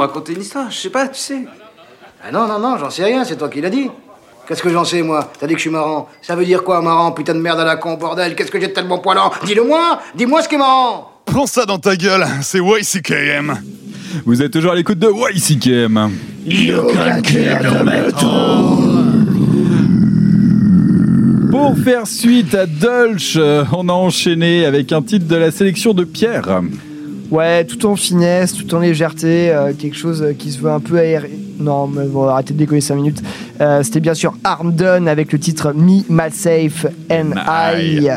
Raconter une histoire, je sais pas, tu sais. Ah non, non, non, j'en sais rien, c'est toi qui l'as dit. Qu'est-ce que j'en sais, moi T'as dit que je suis marrant. Ça veut dire quoi, marrant Putain de merde à la con, bordel. Qu'est-ce que j'ai de tellement poilant Dis-le-moi Dis-moi ce qui est marrant Prends ça dans ta gueule, c'est YCKM. Vous êtes toujours à l'écoute de YCKM. Pour faire suite à Dulch, euh, on a enchaîné avec un titre de la sélection de Pierre. Ouais, tout en finesse, tout en légèreté, euh, quelque chose qui se veut un peu aéré. Non, mais bon, arrêtez de déconner 5 minutes. Euh, C'était bien sûr Arm Done avec le titre Me, Myself and I,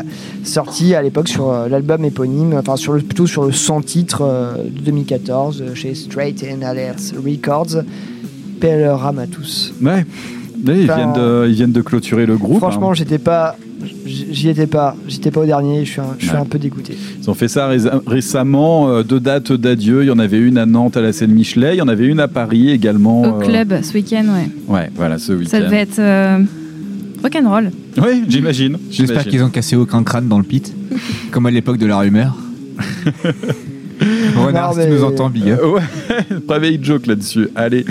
sorti à l'époque sur euh, l'album éponyme, enfin sur le, plutôt sur le 100 titres euh, de 2014 euh, chez Straight and Alerts Records. Belle rame à tous. Ouais. Ils, viennent de, ils viennent de clôturer le groupe. Franchement, hein. j'étais pas, j'y étais pas, j'étais pas au dernier. Je suis un, je suis Ouais. un peu dégoûté. Ils ont fait ça ré- récemment, euh, deux dates d'adieu. Il y en avait une à Nantes à la scène Michelet, il y en avait une à Paris également. Au euh, club ce week-end, ouais. Ouais, voilà, ce week-end. Ça devait être euh, rock'n'roll. Oui, j'imagine. J'espère qu'ils ont cassé aucun crâne dans le pit, *laughs* comme à l'époque de la rumeur. *laughs* Renard, si tu nous entends, big up. Euh, ouais, *laughs* private joke là-dessus. Allez,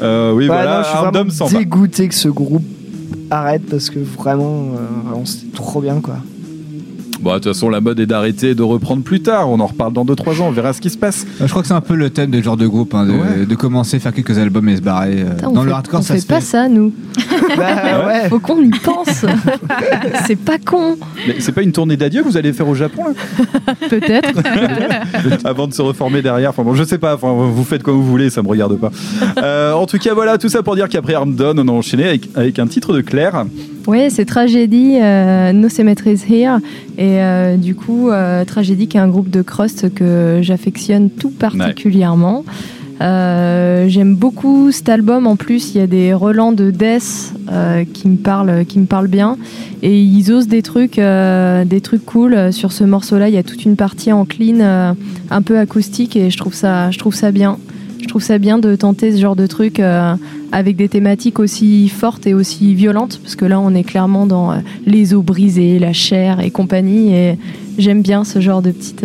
Euh, oui, Ouais, voilà, non, je suis Arm vraiment dégoûté que ce groupe arrête parce que vraiment, euh, vraiment, c'était trop bien quoi. Bon, de toute façon, la mode est d'arrêter et de reprendre plus tard. On en reparle dans 2-3 ans, on verra ce qui se passe. Je crois que c'est un peu le thème de ce genre de groupe, hein, de, de commencer, faire quelques albums et se barrer. euh, Putain, on dans fait, le hardcore, on ça fait se pas fait. ça, nous. Bah ouais. Faut qu'on y pense. *laughs* c'est pas con. Mais c'est pas une tournée d'adieu que vous allez faire au Japon, là Peut-être. *laughs* Avant de se reformer derrière. Enfin bon, je sais pas. Enfin, vous faites comme vous voulez, ça me regarde pas. Euh, en tout cas, voilà, tout ça pour dire qu'après Arm Done, on a enchaîné avec, avec un titre de Claire. Ouais, c'est Tragédie, euh, No Cemeteries Here. Et euh, du coup, euh, Tragédie, qui est un groupe de crust que j'affectionne tout particulièrement. Euh, J'aime beaucoup cet album. En plus, il y a des relents de death euh, qui me parlent, qui me parlent bien. Et ils osent des trucs, euh, des trucs cool. Sur ce morceau-là, il y a toute une partie en clean, un peu acoustique, et je trouve ça, je trouve ça bien. Je trouve ça bien de tenter ce genre de truc avec des thématiques aussi fortes et aussi violentes, parce que là, on est clairement dans les os brisés, la chair et compagnie. Et j'aime bien ce genre de petites,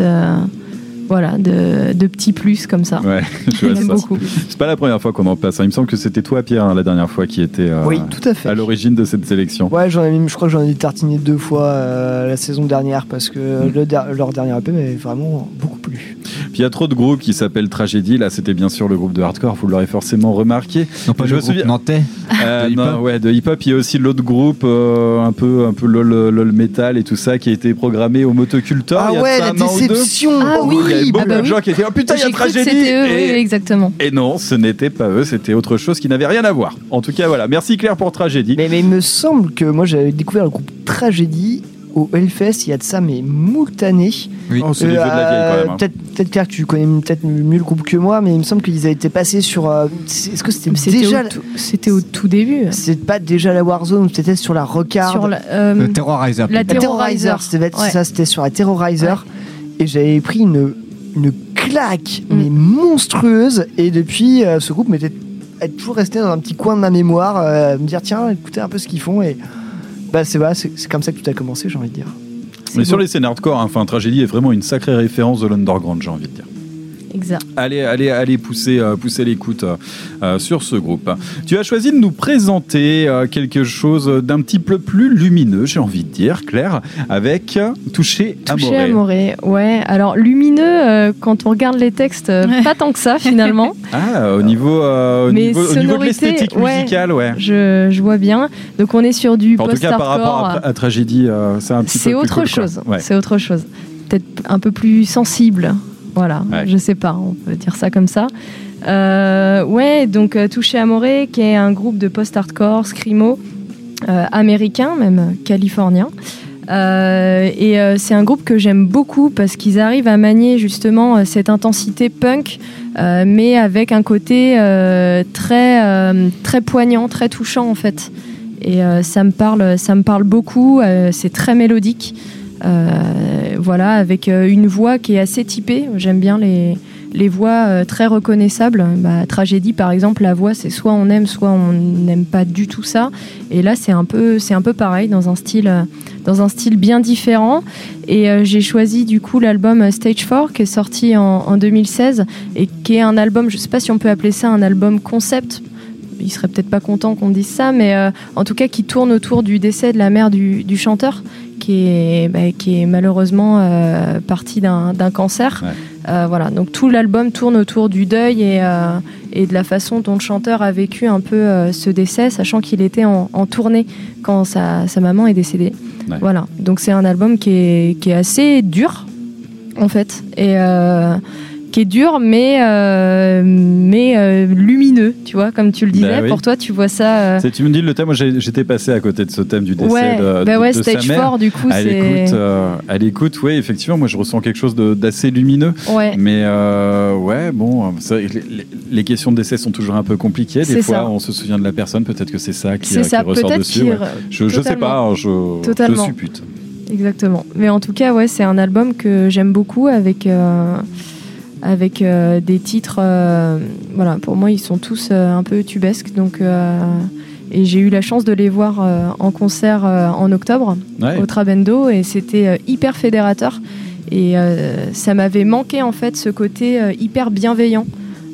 voilà, de, de petits plus comme ça. Ouais, *laughs* je vois ça. beaucoup. C'est pas la première fois qu'on en passe. hein. Il me semble que c'était toi, Pierre, hein, la dernière fois qui était euh, Oui, tout à fait. à l'origine de cette sélection. Ouais, j'en ai, mis- je crois que j'en ai tartiné deux fois euh, la saison dernière parce que le der- leur dernier EP m'avait vraiment beaucoup plu. Puis il y a trop de groupes qui s'appellent Tragédie. Là, c'était bien sûr le groupe de hardcore. Vous l'aurez forcément remarqué. Non, pas Je le me groupe souviens- nantais. Euh, de non, ouais, de hip-hop. Il y a aussi l'autre groupe, euh, un peu, un peu lol, lol metal et tout ça, qui a été programmé au Motocultor. Ah il y a ouais, la déception Ah oui, y avait beaucoup ah bah de oui. gens qui étaient oh putain, il y a Tragédie. c'était eux, et... oui, exactement. et non, ce n'était pas eux, c'était autre chose qui n'avait rien à voir. En tout cas, voilà. Merci Claire pour Tragédie. Mais, mais il me semble que moi j'avais découvert le groupe Tragédie au Hellfest il y a de ça mais moult années. Oui. Oh, c'est les vieux de la vieille quand même. hein. Peut-être peut-être Claire tu connais peut-être mieux le groupe que moi mais il me semble qu'ils avaient été passés sur euh, est-ce que c'était C'était déjà au, tout- c'était au tout début. c'est pas déjà la Warzone c'était sur la Rockard Sur la, euh, Le Terrorizer. la La peut-être. Terrorizer, c'était Ouais. ça, c'était sur la Terrorizer. Et j'avais pris une, une claque, Mm. mais monstrueuse. Et depuis, euh, ce groupe m'était est toujours resté dans un petit coin de ma mémoire, euh, me dire tiens, écoutez un peu ce qu'ils font. Et bah, c'est voilà, c'est c'est comme ça que tout a commencé, j'ai envie de dire. Mais sur les scènes hardcore, hein, enfin, Tragédie est vraiment une sacrée référence de l'underground, j'ai envie de dire. Exact. Allez, allez, allez pousser, euh, pousser l'écoute euh, euh, sur ce groupe. Tu as choisi de nous présenter euh, quelque chose d'un petit peu plus lumineux, j'ai envie de dire, Claire, avec Toucher Touché Amoré. Amoré, ouais. Alors lumineux, euh, quand on regarde les textes, pas tant que ça finalement. *laughs* Ah, au niveau, euh, au Mais niveau, au niveau de l'esthétique ouais. musicale, ouais. Je, je vois bien. Donc on est sur du Enfin, en tout cas, par rapport post-hardcore. à, à Tragédie, euh, c'est un petit peu C'est autre cool, quoi. chose. Ouais. C'est autre chose. Peut-être un peu plus sensible. Voilà. Ouais. Je sais pas. On peut dire ça comme ça. Euh, ouais. Donc euh, Touché Amoré, qui est un groupe de post-hardcore screamo euh, américain, même californien. Euh, et euh, c'est un groupe que j'aime beaucoup parce qu'ils arrivent à manier justement euh, cette intensité punk, mais avec un côté très très poignant, très touchant en fait. Et ça me parle, ça me parle beaucoup. c'est très mélodique. Euh, voilà, avec euh, une voix qui est assez typée. J'aime bien les, les voix euh, très reconnaissables. Bah, tragédie, par exemple, la voix, c'est soit on aime, soit on n'aime pas du tout ça. Et là, c'est un peu, c'est un peu pareil dans un style, dans un style bien différent. Et j'ai choisi du coup l'album Stage 4 qui est sorti en, en 2016 et qui est un album, je sais pas si on peut appeler ça un album concept. Il serait peut-être pas content qu'on dise ça, mais en tout cas qui tourne autour du décès de la mère du chanteur, qui est, bah, qui est malheureusement euh, parti d'un cancer. Euh, voilà, donc tout l'album tourne autour du deuil et, euh, et de la façon dont le chanteur a vécu un peu euh, ce décès, sachant qu'il était en, en tournée quand sa, sa maman est décédée. Ouais. Voilà, donc c'est un album qui est, qui est assez dur, en fait, et qui est dur, mais, euh, mais euh, lumineux, tu vois, comme tu le disais. Bah oui. Pour toi, tu vois ça. euh, Tu me dis le thème, moi j'étais passé à côté de ce thème du décès Ouais, de, bah ouais, de Stage sa mère. 4, du coup, à l'écoute, à l'écoute, oui, effectivement, moi je ressens quelque chose d'assez lumineux. Ouais. Mais ouais, bon, les, questions de décès sont toujours un peu compliquées. Des fois, ça. on se souvient de la personne, peut-être que c'est ça qui, C'est ça, qui ressort dessus. ouais. Je, je sais pas, totalement. hein, je, je Totalement. suppute. Exactement. Mais en tout cas, ouais, c'est un album que j'aime beaucoup avec, euh, avec euh, des titres. euh, voilà, pour moi, ils sont tous euh, un peu tubesques. Donc, et j'ai eu la chance de les voir en concert en octobre Ouais. au Trabendo et c'était hyper fédérateur. Et ça m'avait manqué en fait ce côté hyper bienveillant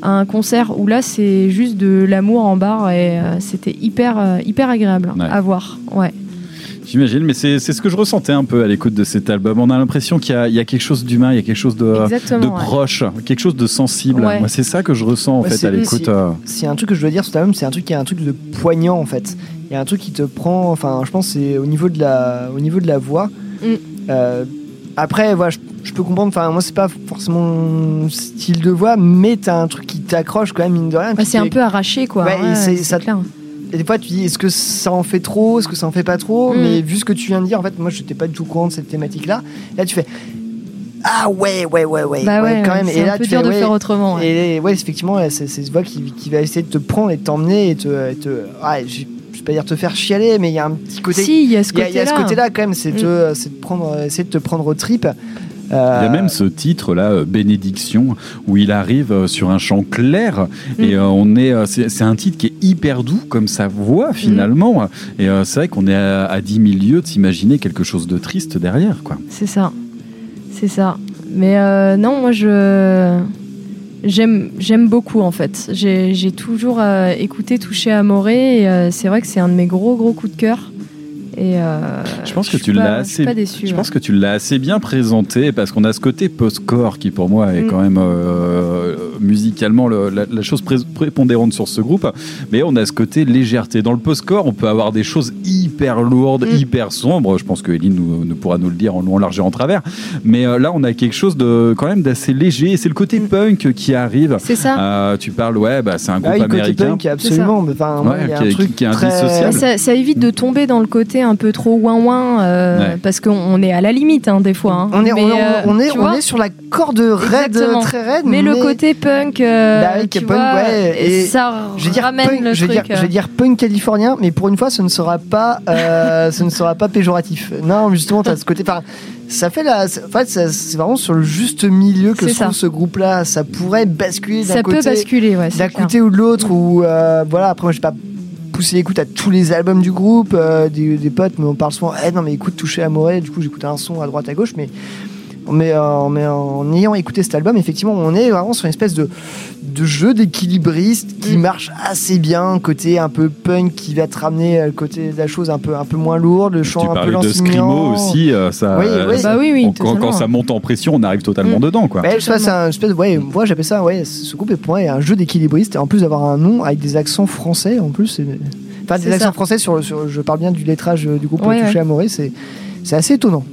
à un concert où là c'est juste de l'amour en barre et c'était hyper hyper agréable Ouais. à voir. Ouais. J'imagine, mais c'est c'est ce que je ressentais un peu à l'écoute de cet album. On a l'impression qu'il y, a- il y a quelque chose d'humain, il y a quelque chose de, de ouais. proche, quelque chose de sensible. Ouais. Moi, c'est ça que je ressens en Ouais, fait c'est- à l'écoute. c'est- euh. A un truc que je dois dire sur cet album, c'est un truc qui est un truc de poignant en fait. Il y a un truc qui te prend, enfin, je pense que c'est au niveau de la, au niveau de la voix. Mm. Euh, après, voilà, je, je peux comprendre. Enfin, moi, c'est pas forcément mon style de voix, mais t'as un truc qui t'accroche quand même mine de rien. Bah, c'est un peu arraché quoi. Ouais, et Ouais, c'est- c'est ça- clair. Et des fois, tu dis, est-ce que ça en fait trop? Est-ce que ça en fait pas trop? Mm. Mais vu ce que tu viens de dire, en fait, moi, je n'étais pas du tout au courant de cette thématique-là. Là, tu fais. Ah ouais, ouais, ouais, ouais. Bah ouais, quand même. Et un là, peu tu dur fais, de ouais. faire autrement, ouais. Et ouais, effectivement, c'est ce voix qui, qui va essayer de te prendre et de t'emmener et te. et te ouais, je je vais pas dire te faire chialer, mais il y a un petit côté. Si, il y a ce Il y a ce côté-là. côté-là quand même, c'est Mm. de, c'est de prendre, essayer de te prendre aux tripes. Il y a même ce titre là, euh, Bénédiction, où il arrive euh, sur un chant clair et euh, on est, euh, c'est un titre qui est hyper doux comme sa voix finalement. Et euh, c'est vrai qu'on est à, à 10 000 lieues de s'imaginer quelque chose de triste derrière, quoi. C'est ça. C'est ça. Mais euh, non, moi je j'aime j'aime beaucoup en fait. J'ai toujours euh, écouté Touché et euh, c'est vrai que c'est un de mes gros gros coups de cœur. Et euh, Je pense que tu l'as assez. déçue, je ouais. pense que tu l'as assez bien présenté parce qu'on a ce côté post-core qui pour moi est Mm. quand même euh, musicalement le- la, la chose pré- prépondérante sur ce groupe. Mais on a ce côté légèreté. Dans le post-core, on peut avoir des choses hyper lourdes, Mm. hyper sombres. Je pense que Eline nous, nous pourra nous le dire en long, en large et en travers. Mais euh, là, on a quelque chose de quand même d'assez léger. Et c'est le côté punk qui arrive. Mm. C'est ça. Euh, tu parles, ouais, bah, c'est un groupe Ah le côté américain. punk, absolument. mais Enfin, Ouais, il y a qui un truc qui est très- indissociable. ça, ça évite de tomber dans le côté un peu trop ouin ouin Ouais. parce qu'on on est à la limite hein, des fois. hein. On est, Mais, on, euh, on est, on est sur la corde raide, Exactement. très raide. Mais, le côté punk, euh, Bah est tu punk, vois, ouais, et ça je vais dire ramène punk, le je truc. dire, je vais dire punk californien, mais pour une fois, ce ne sera pas, euh, *laughs* ce ne sera pas péjoratif. Non, justement, tu as ce côté. Enfin, ça fait la. En fait, ça- c'est vraiment sur le juste milieu que se trouve ça. ce groupe-là. Ça pourrait basculer d'un Ça côté. peut basculer, ouais. d'un côté ou de l'autre ou euh, voilà après moi j'ai pas poussé l'écoute à tous les albums du groupe euh, des, des potes mais on parle souvent eh non mais écoute toucher à Morée du coup j'écoute un son à droite à gauche mais mais, euh, mais en ayant écouté cet album effectivement on est vraiment sur une espèce de, de jeu d'équilibriste Mm. qui marche assez bien côté un peu punk qui va te ramener euh, le côté de la chose un peu un peu moins lourde le chant Tu un peu de. Scrimo aussi, euh, ça, Oui, oui. ça- Bah oui, oui, on- quand, ça monte en pression, on arrive totalement Mm. dedans, quoi. Ouais, je sais pas, c'est un espèce de, ouais, moi j'appelle ça, ouais, ce groupe est pour moi un jeu d'équilibriste, et en plus d'avoir un nom avec des accents français, en plus, enfin des accents ça. français sur, sur, je parle bien du lettrage du groupe Ouais, Touché c'est, c'est assez étonnant.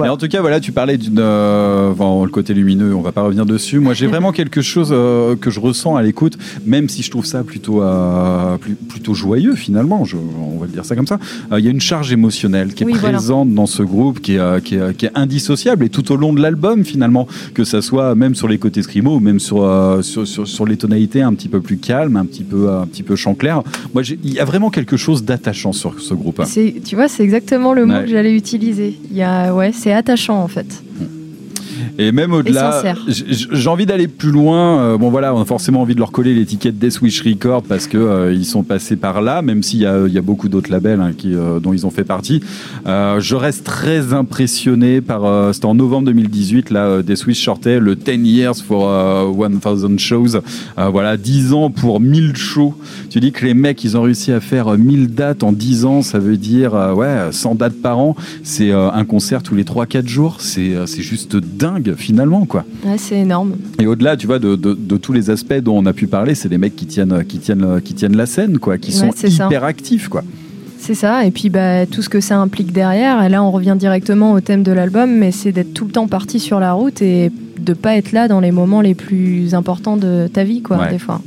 Mais en tout cas, voilà, tu parlais d'une, euh, bon, le côté lumineux, on va pas revenir dessus. Moi, j'ai vraiment quelque chose euh, que je ressens à l'écoute, même si je trouve ça plutôt, euh, plus- plutôt joyeux finalement. Je, on va le dire ça comme ça. Euh, Il y a une charge émotionnelle qui est Oui, voilà. présente dans ce groupe, qui est, qui, est, qui est indissociable et tout au long de l'album finalement, que ça soit même sur les côtés scrimo même sur, sur, sur, sur les tonalités un petit peu plus calmes, un petit peu, un petit peu chant clair. Moi, il y a vraiment quelque chose d'attachant sur ce groupe. Tu vois, c'est exactement le mot Ouais. que j'allais utiliser. Il y a, ouais, c'est attachant en fait. Et même au-delà, j'ai envie d'aller plus loin. Euh, bon voilà, on a forcément envie de leur coller l'étiquette Death Wish Records parce que euh, ils sont passés par là, même s'il y a, il y a beaucoup d'autres labels hein, qui, euh, dont ils ont fait partie. Euh, je reste très impressionné par. euh, C'était en novembre 2018, là, euh, Death Wish sortait le 10 Years for euh, 1000 Shows. Voilà, 10 ans pour 1000 shows. Tu dis que les mecs, ils ont réussi à faire euh, 1000 dates en 10 ans, ça veut dire euh, ouais, 100 dates par an. C'est un concert tous les 3-4 jours. C'est juste dingue finalement, quoi. Ouais, c'est énorme. Et au-delà, tu vois, de, de- de tous les aspects dont on a pu parler, c'est des mecs qui tiennent, qui tiennent, qui tiennent la scène, quoi, qui Ouais, sont ça. hyper actifs, quoi. C'est ça, et puis bah, tout ce que ça implique derrière, et là on revient directement au thème de l'album, mais c'est d'être tout le temps parti sur la route et de pas être là dans les moments les plus importants de ta vie, quoi, Ouais. des fois.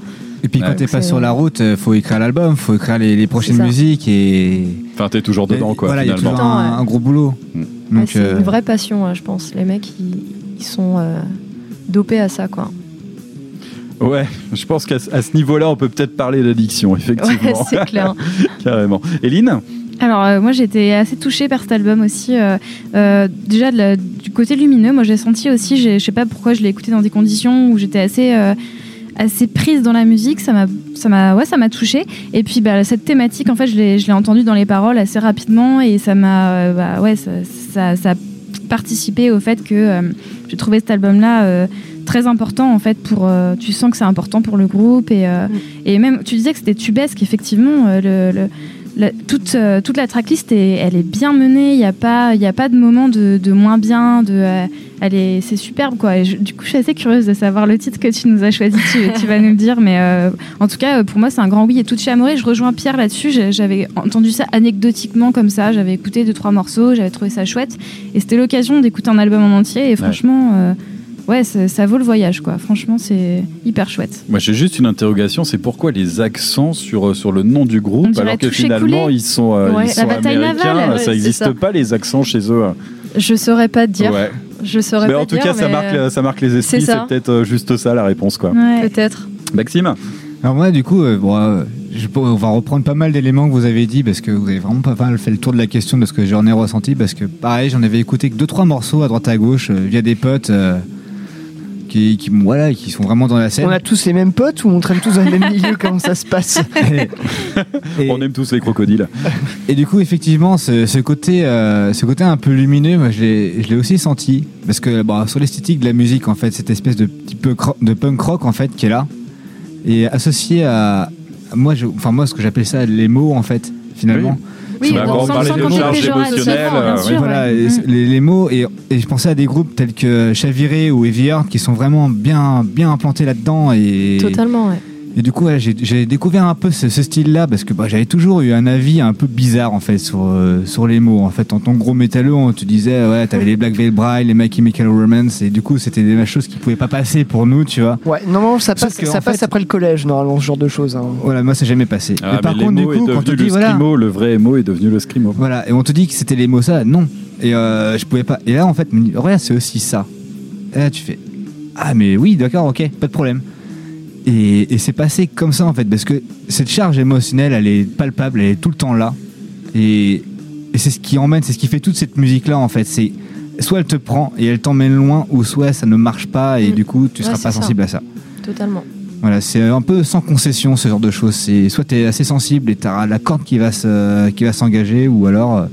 Et puis quand Ouais. t'es pas sur la route, euh, faut écrire l'album, faut écrire les, les prochaines musiques et. Enfin, t'es toujours dedans, quoi. Voilà, il y a finalement. toujours un, ouais. un gros boulot. Ouais, Donc, c'est euh, une vraie passion, ouais, je pense. Les mecs, ils, ils sont euh, dopés à ça, quoi. Ouais, je pense qu'à ce- niveau-là, on peut peut-être parler d'addiction, effectivement. Ouais, c'est clair. *laughs* Carrément. Eline? Alors euh, moi j'étais assez touchée par cet album aussi. euh, euh, déjà de la- du côté lumineux, moi j'ai senti aussi, je sais pas pourquoi je l'ai écouté dans des conditions où j'étais assez euh, assez prise dans la musique, ça m'a ça m'a ouais ça m'a touchée. Et puis bah, cette thématique en fait je l'ai je l'ai entendue dans les paroles assez rapidement et ça m'a euh, bah, ouais ça, ça, ça a participé au fait que euh, j'ai trouvé cet album là très important en fait pour euh, tu sens que c'est important pour le groupe et, euh, et même tu disais que c'était tubesque effectivement euh, le, le- la- toute, euh, toute la tracklist est, elle est bien menée il n'y a pas il y a pas de moment de, de moins bien de euh, elle est c'est superbe quoi. Et je- du coup je suis assez curieuse de savoir le titre que tu nous as choisi. Tu, tu vas nous le dire mais euh, en tout cas pour moi c'est un grand oui et tout chez Amoré je rejoins Pierre là-dessus. J'avais entendu ça anecdotiquement comme ça. J'avais écouté deux trois morceaux. J'avais trouvé ça chouette. Et c'était l'occasion d'écouter un album en entier. Et franchement ouais ça, ça vaut le voyage quoi franchement c'est hyper chouette Moi, j'ai juste une interrogation, c'est pourquoi les accents sur, euh, sur le nom du On groupe, alors que finalement, coulé. ils sont, euh, Ouais, ils la sont bataille américains, navale, ouais, ça n'existe pas les accents chez eux. Je saurais pas te dire. Ouais. Je saurais Mais pas en tout dire, cas, ça marque, ça marque les esprits, C'est peut-être euh, juste ça la réponse, quoi. Peut-être. Maxime Alors moi, du coup, euh, bon, euh, je on va reprendre pas mal d'éléments que vous avez dit parce que vous avez vraiment pas mal fait le tour de la question de ce que j'en ai ressenti parce que pareil, j'en avais écouté que deux trois morceaux à droite à gauche euh, via des potes euh, qui, qui, voilà, qui sont vraiment dans la scène. On a tous les mêmes potes ou on traîne tous dans le même *laughs* milieu Comment ça se passe *laughs* On aime tous les crocodiles. *laughs* Et du coup, effectivement, ce, ce côté, euh, ce côté un peu lumineux, moi, je l'ai je l'ai aussi senti. Parce que bon, sur l'esthétique de la musique, en fait, cette espèce de petit peu de punk rock, en fait, qui est là, et associé à, moi, je, enfin moi, ce que j'appelle ça les mots, en fait, finalement. Oui, Bah, quand on parlait de charge émotionnelle, euh, Oui, voilà, c- les, les mots et, et je pensais à des groupes tels que Chaviré ou Heavy Heart qui sont vraiment bien bien implantés là-dedans et Totalement, ouais. Et du coup ouais, j'ai- découvert un peu ce, ce style-là parce que bah, j'avais toujours eu un avis un peu bizarre en fait sur euh, sur les mots en fait en tant que gros métalleux on te disait ouais t'avais les Black Veil Bride les My Chemical Romance et du coup c'était des choses qui pouvaient pas passer pour nous tu vois Ouais, non, non, ça passe, que, ça passe fait- après le collège, normalement, ce genre de choses. hein. voilà moi ça jamais passé Ah, et par mais contre du coup est quand on te dit le voilà scrimo, le vrai emo est devenu le scrimo. Voilà, et on te dit que c'était les mots ça, non. Et euh, je pouvais pas. Et là, en fait, on me dit, regarde, c'est aussi ça. Et là, tu fais, ah, mais oui, d'accord, ok, pas de problème. Et, et c'est passé comme ça, en fait, parce que cette charge émotionnelle, elle est palpable, elle est tout le temps là. Et, et c'est ce qui emmène, c'est ce qui fait toute cette musique-là, en fait. C'est soit elle te prend et elle t'emmène loin, ou soit ça ne marche pas et Mm. du coup, tu Ouais, seras pas ça. sensible à ça. Totalement. Voilà, c'est un peu sans concession ce genre de choses. C'est soit tu es assez sensible et tu as la corde qui va se, qui va s'engager, ou alors euh,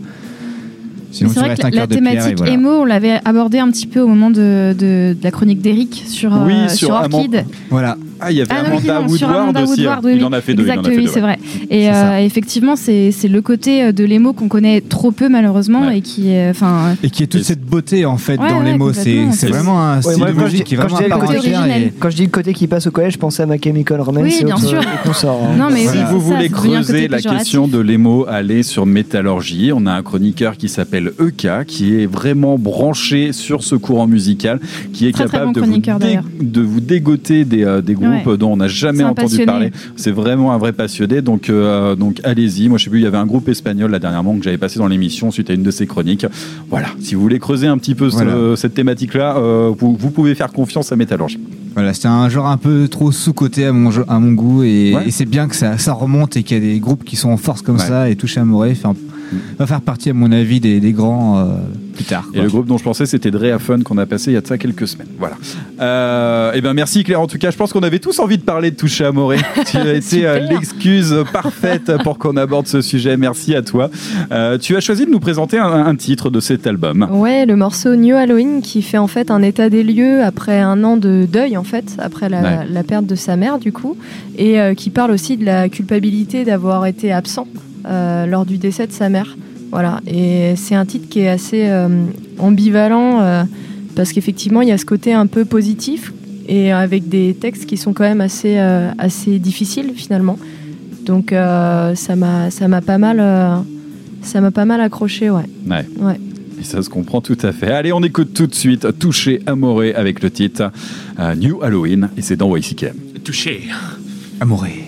sinon c'est tu vrai restes que la, thématique voilà. émo, on l'avait abordé un petit peu au moment de, de- de la chronique d'Eric sur, Oui, euh, sur sur Orchid. Voilà. Ah, il y avait Ah Amanda non, sur Woodward Amanda aussi. Woodward, hein. oui, il en a fait deux. il en Exact, a fait oui, deux, c'est ouais. vrai. Et euh, effectivement, c'est c'est le côté euh, de l'émo qu'on connaît trop peu malheureusement et qui est, enfin, Et qui est toute cette beauté en fait Ouais, dans ouais, les mots. C'est vraiment un Ouais, style moi, de quand je musique dis- qui est quand vraiment Quand je dis le côté qui passe au collège, je pensais à Ma Chemical Romance Oui, bien sûr. hein. Si vous voulez creuser la question de l'émo, allez sur Métallurgie. On a un chroniqueur qui s'appelle EK, qui est vraiment branché sur ce courant musical, qui est capable de, vous dégoter des, euh, Ouais. dont on n'a jamais C'est entendu passionné. parler. C'est vraiment un vrai passionné. Donc, euh, donc allez-y. Moi, je sais plus, il y avait un groupe espagnol là dernièrement que j'avais passé dans l'émission suite à une de ses chroniques. Voilà. Si vous voulez creuser un petit peu ce- cette thématique-là, euh, vous, vous pouvez faire confiance à Métallurgie. Voilà, c'était un genre un peu trop sous-côté à mon, à mon goût et, Ouais. et c'est bien que ça, ça remonte et qu'il y a des groupes qui sont en force comme Ouais. ça et toucher à un, va faire partie, à mon avis, des, des grands euh, plus tard. Et le groupe dont je pensais, c'était Drea Fun qu'on a passé il y a de ça quelques semaines. Voilà. Euh, et ben merci Claire. En tout cas, je pense qu'on avait tous envie de parler de Touché Amoré. *laughs* tu as été euh, l'excuse parfaite pour qu'on aborde ce sujet. Merci à toi. Euh, tu as choisi de nous présenter un, un titre de cet album. Ouais, le morceau New Halloween qui fait en fait un état des lieux après un an de deuil en fait, après la, Ouais. la perte de sa mère du coup, et euh, qui parle aussi de la culpabilité d'avoir été absent lors du décès de sa mère. Voilà, et c'est un titre qui est assez euh, ambivalent euh, parce qu'effectivement il y a ce côté un peu positif et avec des textes qui sont quand même assez, euh, assez difficiles finalement. Donc euh, ça m'a ça m'a pas mal euh, ça m'a pas mal accroché ouais. Ouais. Ouais. Et ça se comprend tout à fait. Allez, on écoute tout de suite Touché Amoré avec le titre euh, New Halloween et c'est dans YCKM. Touché. Amoré.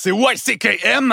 c'est YCKM.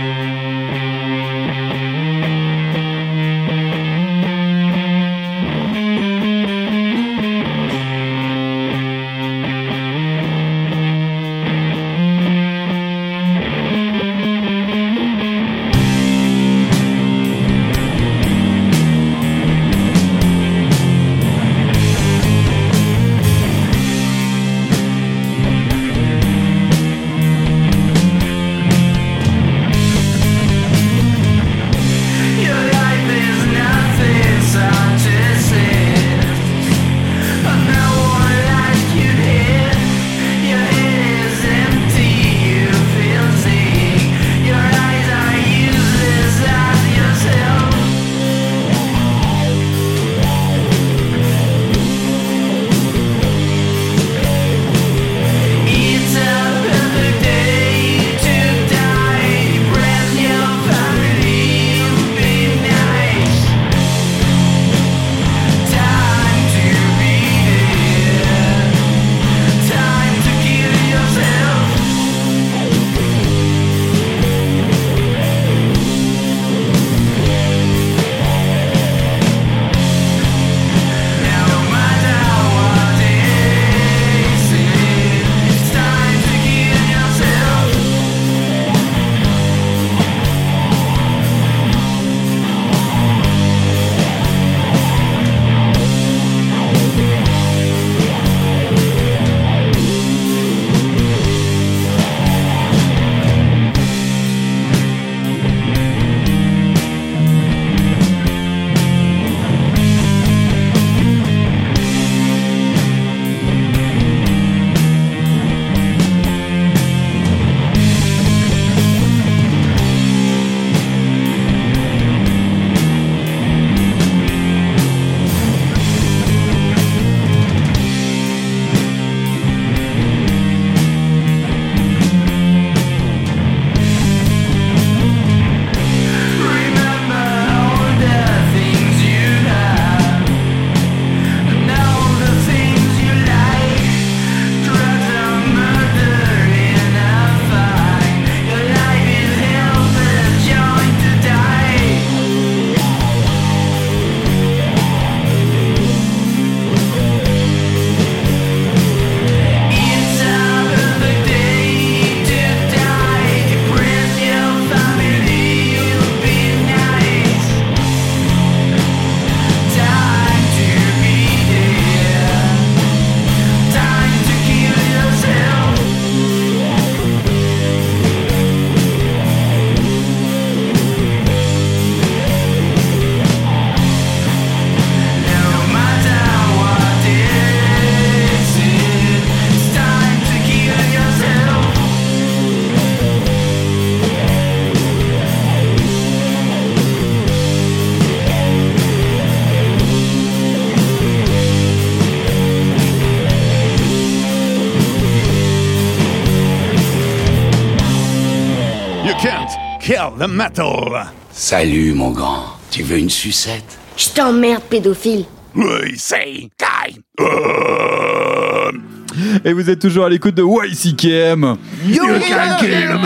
The metal. Salut, mon grand. Tu veux une sucette? Je t'emmerde, pédophile. We say die. Et vous êtes toujours à l'écoute de YCKM. You can kill the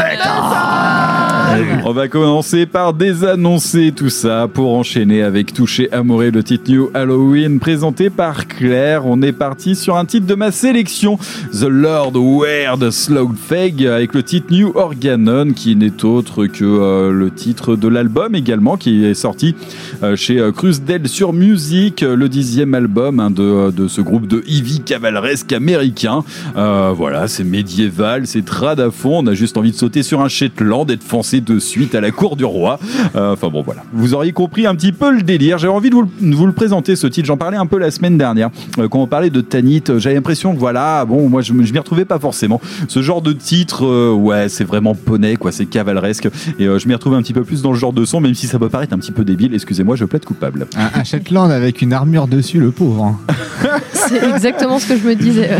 On va commencer par désannoncer tout ça pour enchaîner avec Toucher Amoureux, le titre New Halloween présenté par Claire. On est parti sur un titre de ma sélection, The Lord Weird Slowfeg, avec le titre New Organon qui n'est autre que euh, le titre de l'album également qui est sorti euh, chez euh, Crusdale sur Music, euh, le dixième album hein, de, de ce groupe de heavy cavaleresque américain. Voilà, c'est médiéval, c'est trad à fond. On a juste envie de sauter sur un Shetland et de de suite à la cour du roi. Euh, Enfin bon, voilà. Vous auriez compris un petit peu le délire. J'avais envie de vous, le- de vous le présenter ce titre. J'en parlais un peu la semaine dernière euh, quand on parlait de Tanit. euh, J'avais l'impression que voilà, bon, moi je, me- je m'y retrouvais pas forcément. Ce genre de titre, euh, ouais, c'est vraiment poney, quoi. C'est cavaleresque. Et euh, je m'y retrouvais un petit peu plus dans le genre de son, même si ça peut paraître un petit peu débile. Excusez-moi, je plaide coupable. Un, un Shetland avec une armure dessus, le pauvre. hein. *laughs* *laughs* C'est exactement ce que je me disais. *laughs*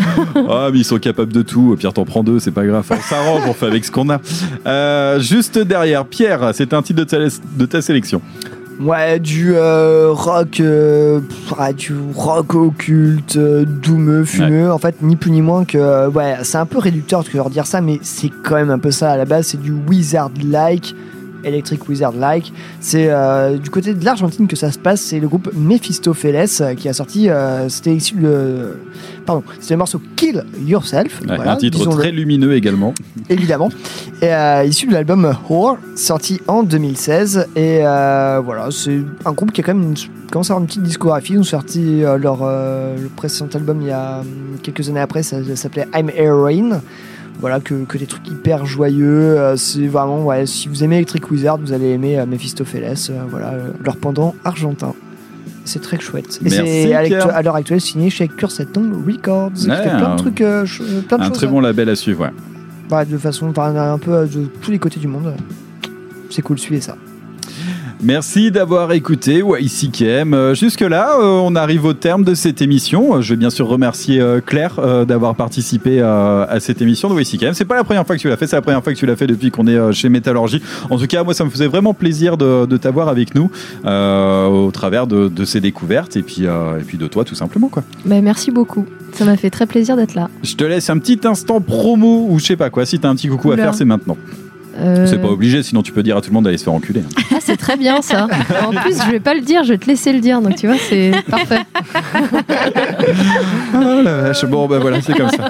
Ah, mais ils sont capables de tout. Au pire, t'en prends deux, c'est pas grave. On s'arrange, on fait avec ce qu'on a. Euh, juste derrière, Pierre, c'est un titre de ta, de ta sélection. Ouais, du euh, rock, euh, ouais, du rock occulte, euh, doumeux, fumeux. En fait, ni plus ni moins que, euh, ouais, c'est un peu réducteur de leur dire ça, mais c'est quand même un peu ça à la base. C'est du wizard-like, electric wizard-like. C'est euh, du côté de l'Argentine que ça se passe. C'est le groupe Mephistopheles euh, qui a sorti. euh, c'était issu de, pardon, c'était le morceau Kill Yourself. Ouais, voilà, un titre très lumineux également. évidemment, et, issu de l'album Whore, sorti en 2016. Et voilà, c'est un groupe qui a quand même une, commence à avoir une petite discographie. Ils ont sorti leur le précédent album il y a quelques années après, ça, ça s'appelait I'm Heroin. Voilà, que, que des trucs hyper joyeux. euh, c'est vraiment, ouais, si vous aimez Electric Wizard, vous allez aimer euh, Mephistopheles. euh, voilà, euh, leur pendant argentin. C'est très chouette. Et Merci, c'est à, l'heure actuelle signé chez Curseton Records. qui Ouais, fait plein un- de trucs, plein de Un choses. très hein. bon label à suivre, ouais. Bah, de façon, un peu de tous les côtés du monde. C'est cool, suivez ça. Merci d'avoir écouté YCKM. Euh, Jusque-là, euh, on arrive au terme de cette émission. Euh, Je vais bien sûr remercier Claire d'avoir participé à cette émission de YCKM. C'est pas la première fois que tu l'as fait, c'est la première fois que tu l'as fait depuis qu'on est chez Métallurgie. En tout cas, moi, ça me faisait vraiment plaisir de, de t'avoir avec nous euh, au travers de, de ces découvertes et puis, euh, et puis de toi, tout simplement. quoi. Bah, merci beaucoup. Ça m'a fait très plaisir d'être là. Je te laisse un petit instant promo ou je sais pas quoi. Si t'as un petit coucou à faire, c'est maintenant. Euh, C'est pas obligé, sinon tu peux dire à tout le monde d'aller se faire enculer. hein. Ah, c'est très bien ça. En plus, je vais pas le dire, je vais te laisser le dire. Donc tu vois, c'est parfait. Oh la vache, bon bah voilà, c'est comme ça.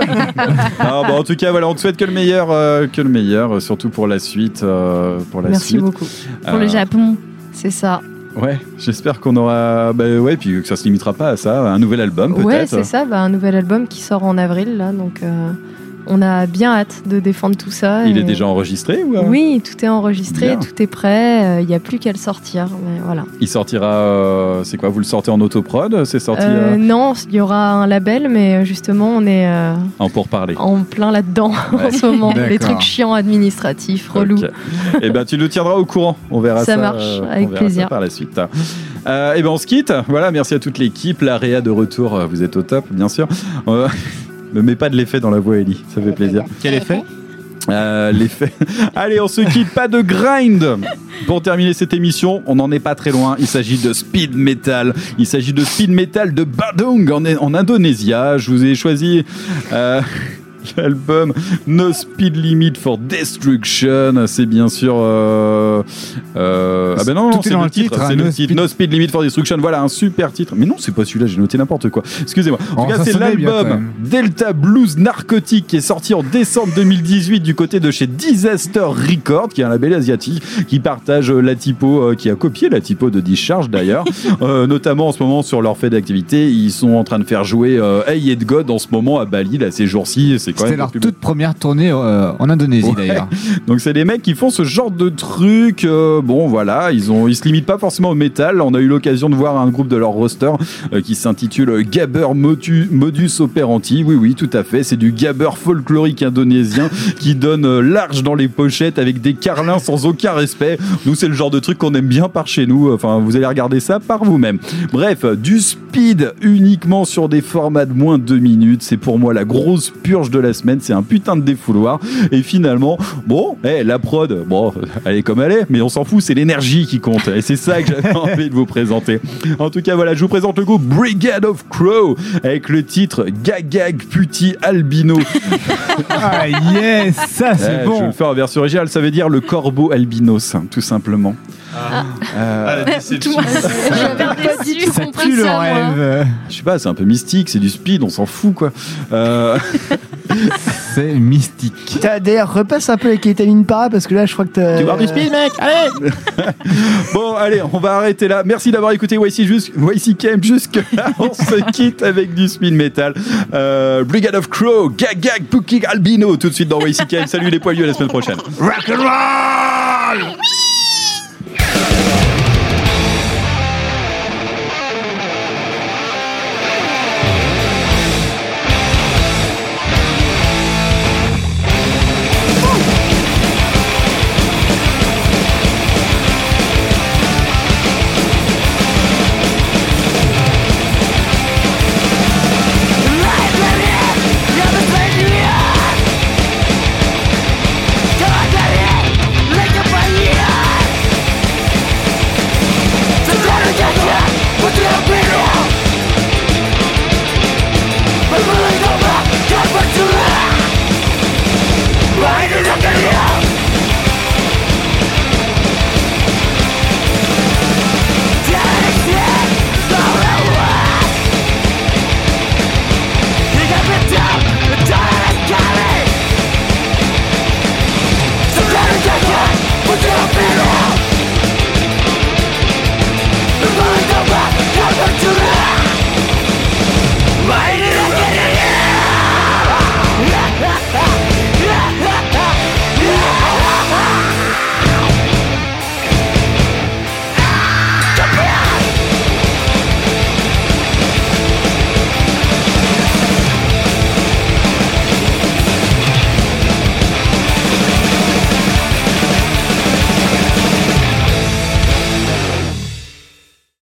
Bah, en tout cas, voilà, on te souhaite que le meilleur, euh, que le meilleur, euh, surtout pour la suite. euh, pour la Merci suite. beaucoup. Pour le Japon. C'est ça. Ouais, j'espère qu'on aura, bah ouais, puis que ça se limitera pas à ça, un nouvel album peut-être. Ouais, c'est ça. Bah, un nouvel album qui sort en avril là, donc euh, on a bien hâte de défendre tout ça. Il et- est déjà enregistré ou euh, Oui, tout est enregistré, Bien. tout est prêt. euh, Il n'y a plus qu'à le sortir. Mais voilà. Il sortira, euh, c'est quoi Vous le sortez en autoprod C'est sorti Euh, euh, non, il y aura un label, mais euh, justement, on est euh, en pourparler. en plein là-dedans *laughs* en ce moment. Les D'accord. trucs chiants administratifs, relous. Eh ben, tu nous tiendras au courant. On verra ça. Ça marche, euh, avec on verra plaisir. ça par la suite. Euh, et ben, on se quitte. Voilà, merci à toute l'équipe. La Réa de retour, euh, vous êtes au top, bien sûr. *laughs* Ne mets pas de l'effet dans la voix, Ellie. Ça fait plaisir. Quel effet? Euh, l'effet. *laughs* Allez, on se quitte. Pas de grind. Pour terminer cette émission, on n'en est pas très loin. Il s'agit de speed metal. Il s'agit de speed metal de Badung en, en Indonésia. Je vous ai choisi. euh, *laughs* L'album No Speed Limit for Destruction, c'est bien sûr. euh, euh, ah ben non, c'est le le titre, titre, hein, c'est le No titre. Speed- No Speed Limit for Destruction. Voilà un super titre. Mais non, c'est pas celui-là. J'ai noté n'importe quoi. Excusez-moi. En Oh, tout cas, c'est l'album. Delta Blues Narcotique qui est sorti en décembre 2018 du côté de chez Disaster Records, qui est un label asiatique qui partage euh, la typo, euh, qui a copié la typo de Discharge d'ailleurs, *laughs* notamment en ce moment sur leur fait d'activité. Ils sont en train de faire jouer Hey Ed God en ce moment à Bali, là, ces jours-ci. C'est C'était leur toute première tournée euh, en Indonésie Ouais. d'ailleurs. *laughs* Donc c'est des mecs qui font ce genre de trucs. euh, bon voilà, ils ont, ils se limitent pas forcément au métal. On a eu l'occasion de voir un groupe de leur roster euh, qui s'intitule Gabber Motu- Modus Operandi. Oui oui, tout à fait. C'est du gabber folklorique indonésien *laughs* qui donne large dans les pochettes avec des carlins sans aucun respect. Nous c'est le genre de truc qu'on aime bien par chez nous. Enfin vous allez regarder ça par vous-même. Bref, du speed uniquement sur des formats de moins de 2 minutes. C'est pour moi la grosse purge de la semaine. C'est un putain de défouloir. Et finalement, bon, eh, la prod, bon, *laughs* elle est comme elle est, mais on s'en fout, c'est l'énergie qui compte. Et c'est ça que j'avais *laughs* envie de vous présenter. En tout cas, voilà, je vous présente le groupe Brigade of Crow avec le titre Gagag Puti Albino. *laughs* Ah yes, ça c'est Eh, Je vais bon. le faire en version originale, ça veut dire le corbeau albinos, tout simplement. Euh, J'avais pas du tout Ça compris tue le ça, rêve. je sais pas, c'est un peu mystique, c'est du speed, on s'en fout quoi. Euh, C'est mystique. T'as d'ailleurs repasse un peu avec Kétamine Para parce que là je crois que t'as. Tu veux voir du speed, mec? Allez *laughs* Bon, allez, on va arrêter là. Merci d'avoir écouté YC, jusqu'- YC Camp jusque là. *laughs* On se quitte avec du speed metal. Euh, Brigade of Crow, Gag Gag Pookie Albino, tout de suite dans YC Camp. Salut les poilus, à la semaine prochaine. Rock and roll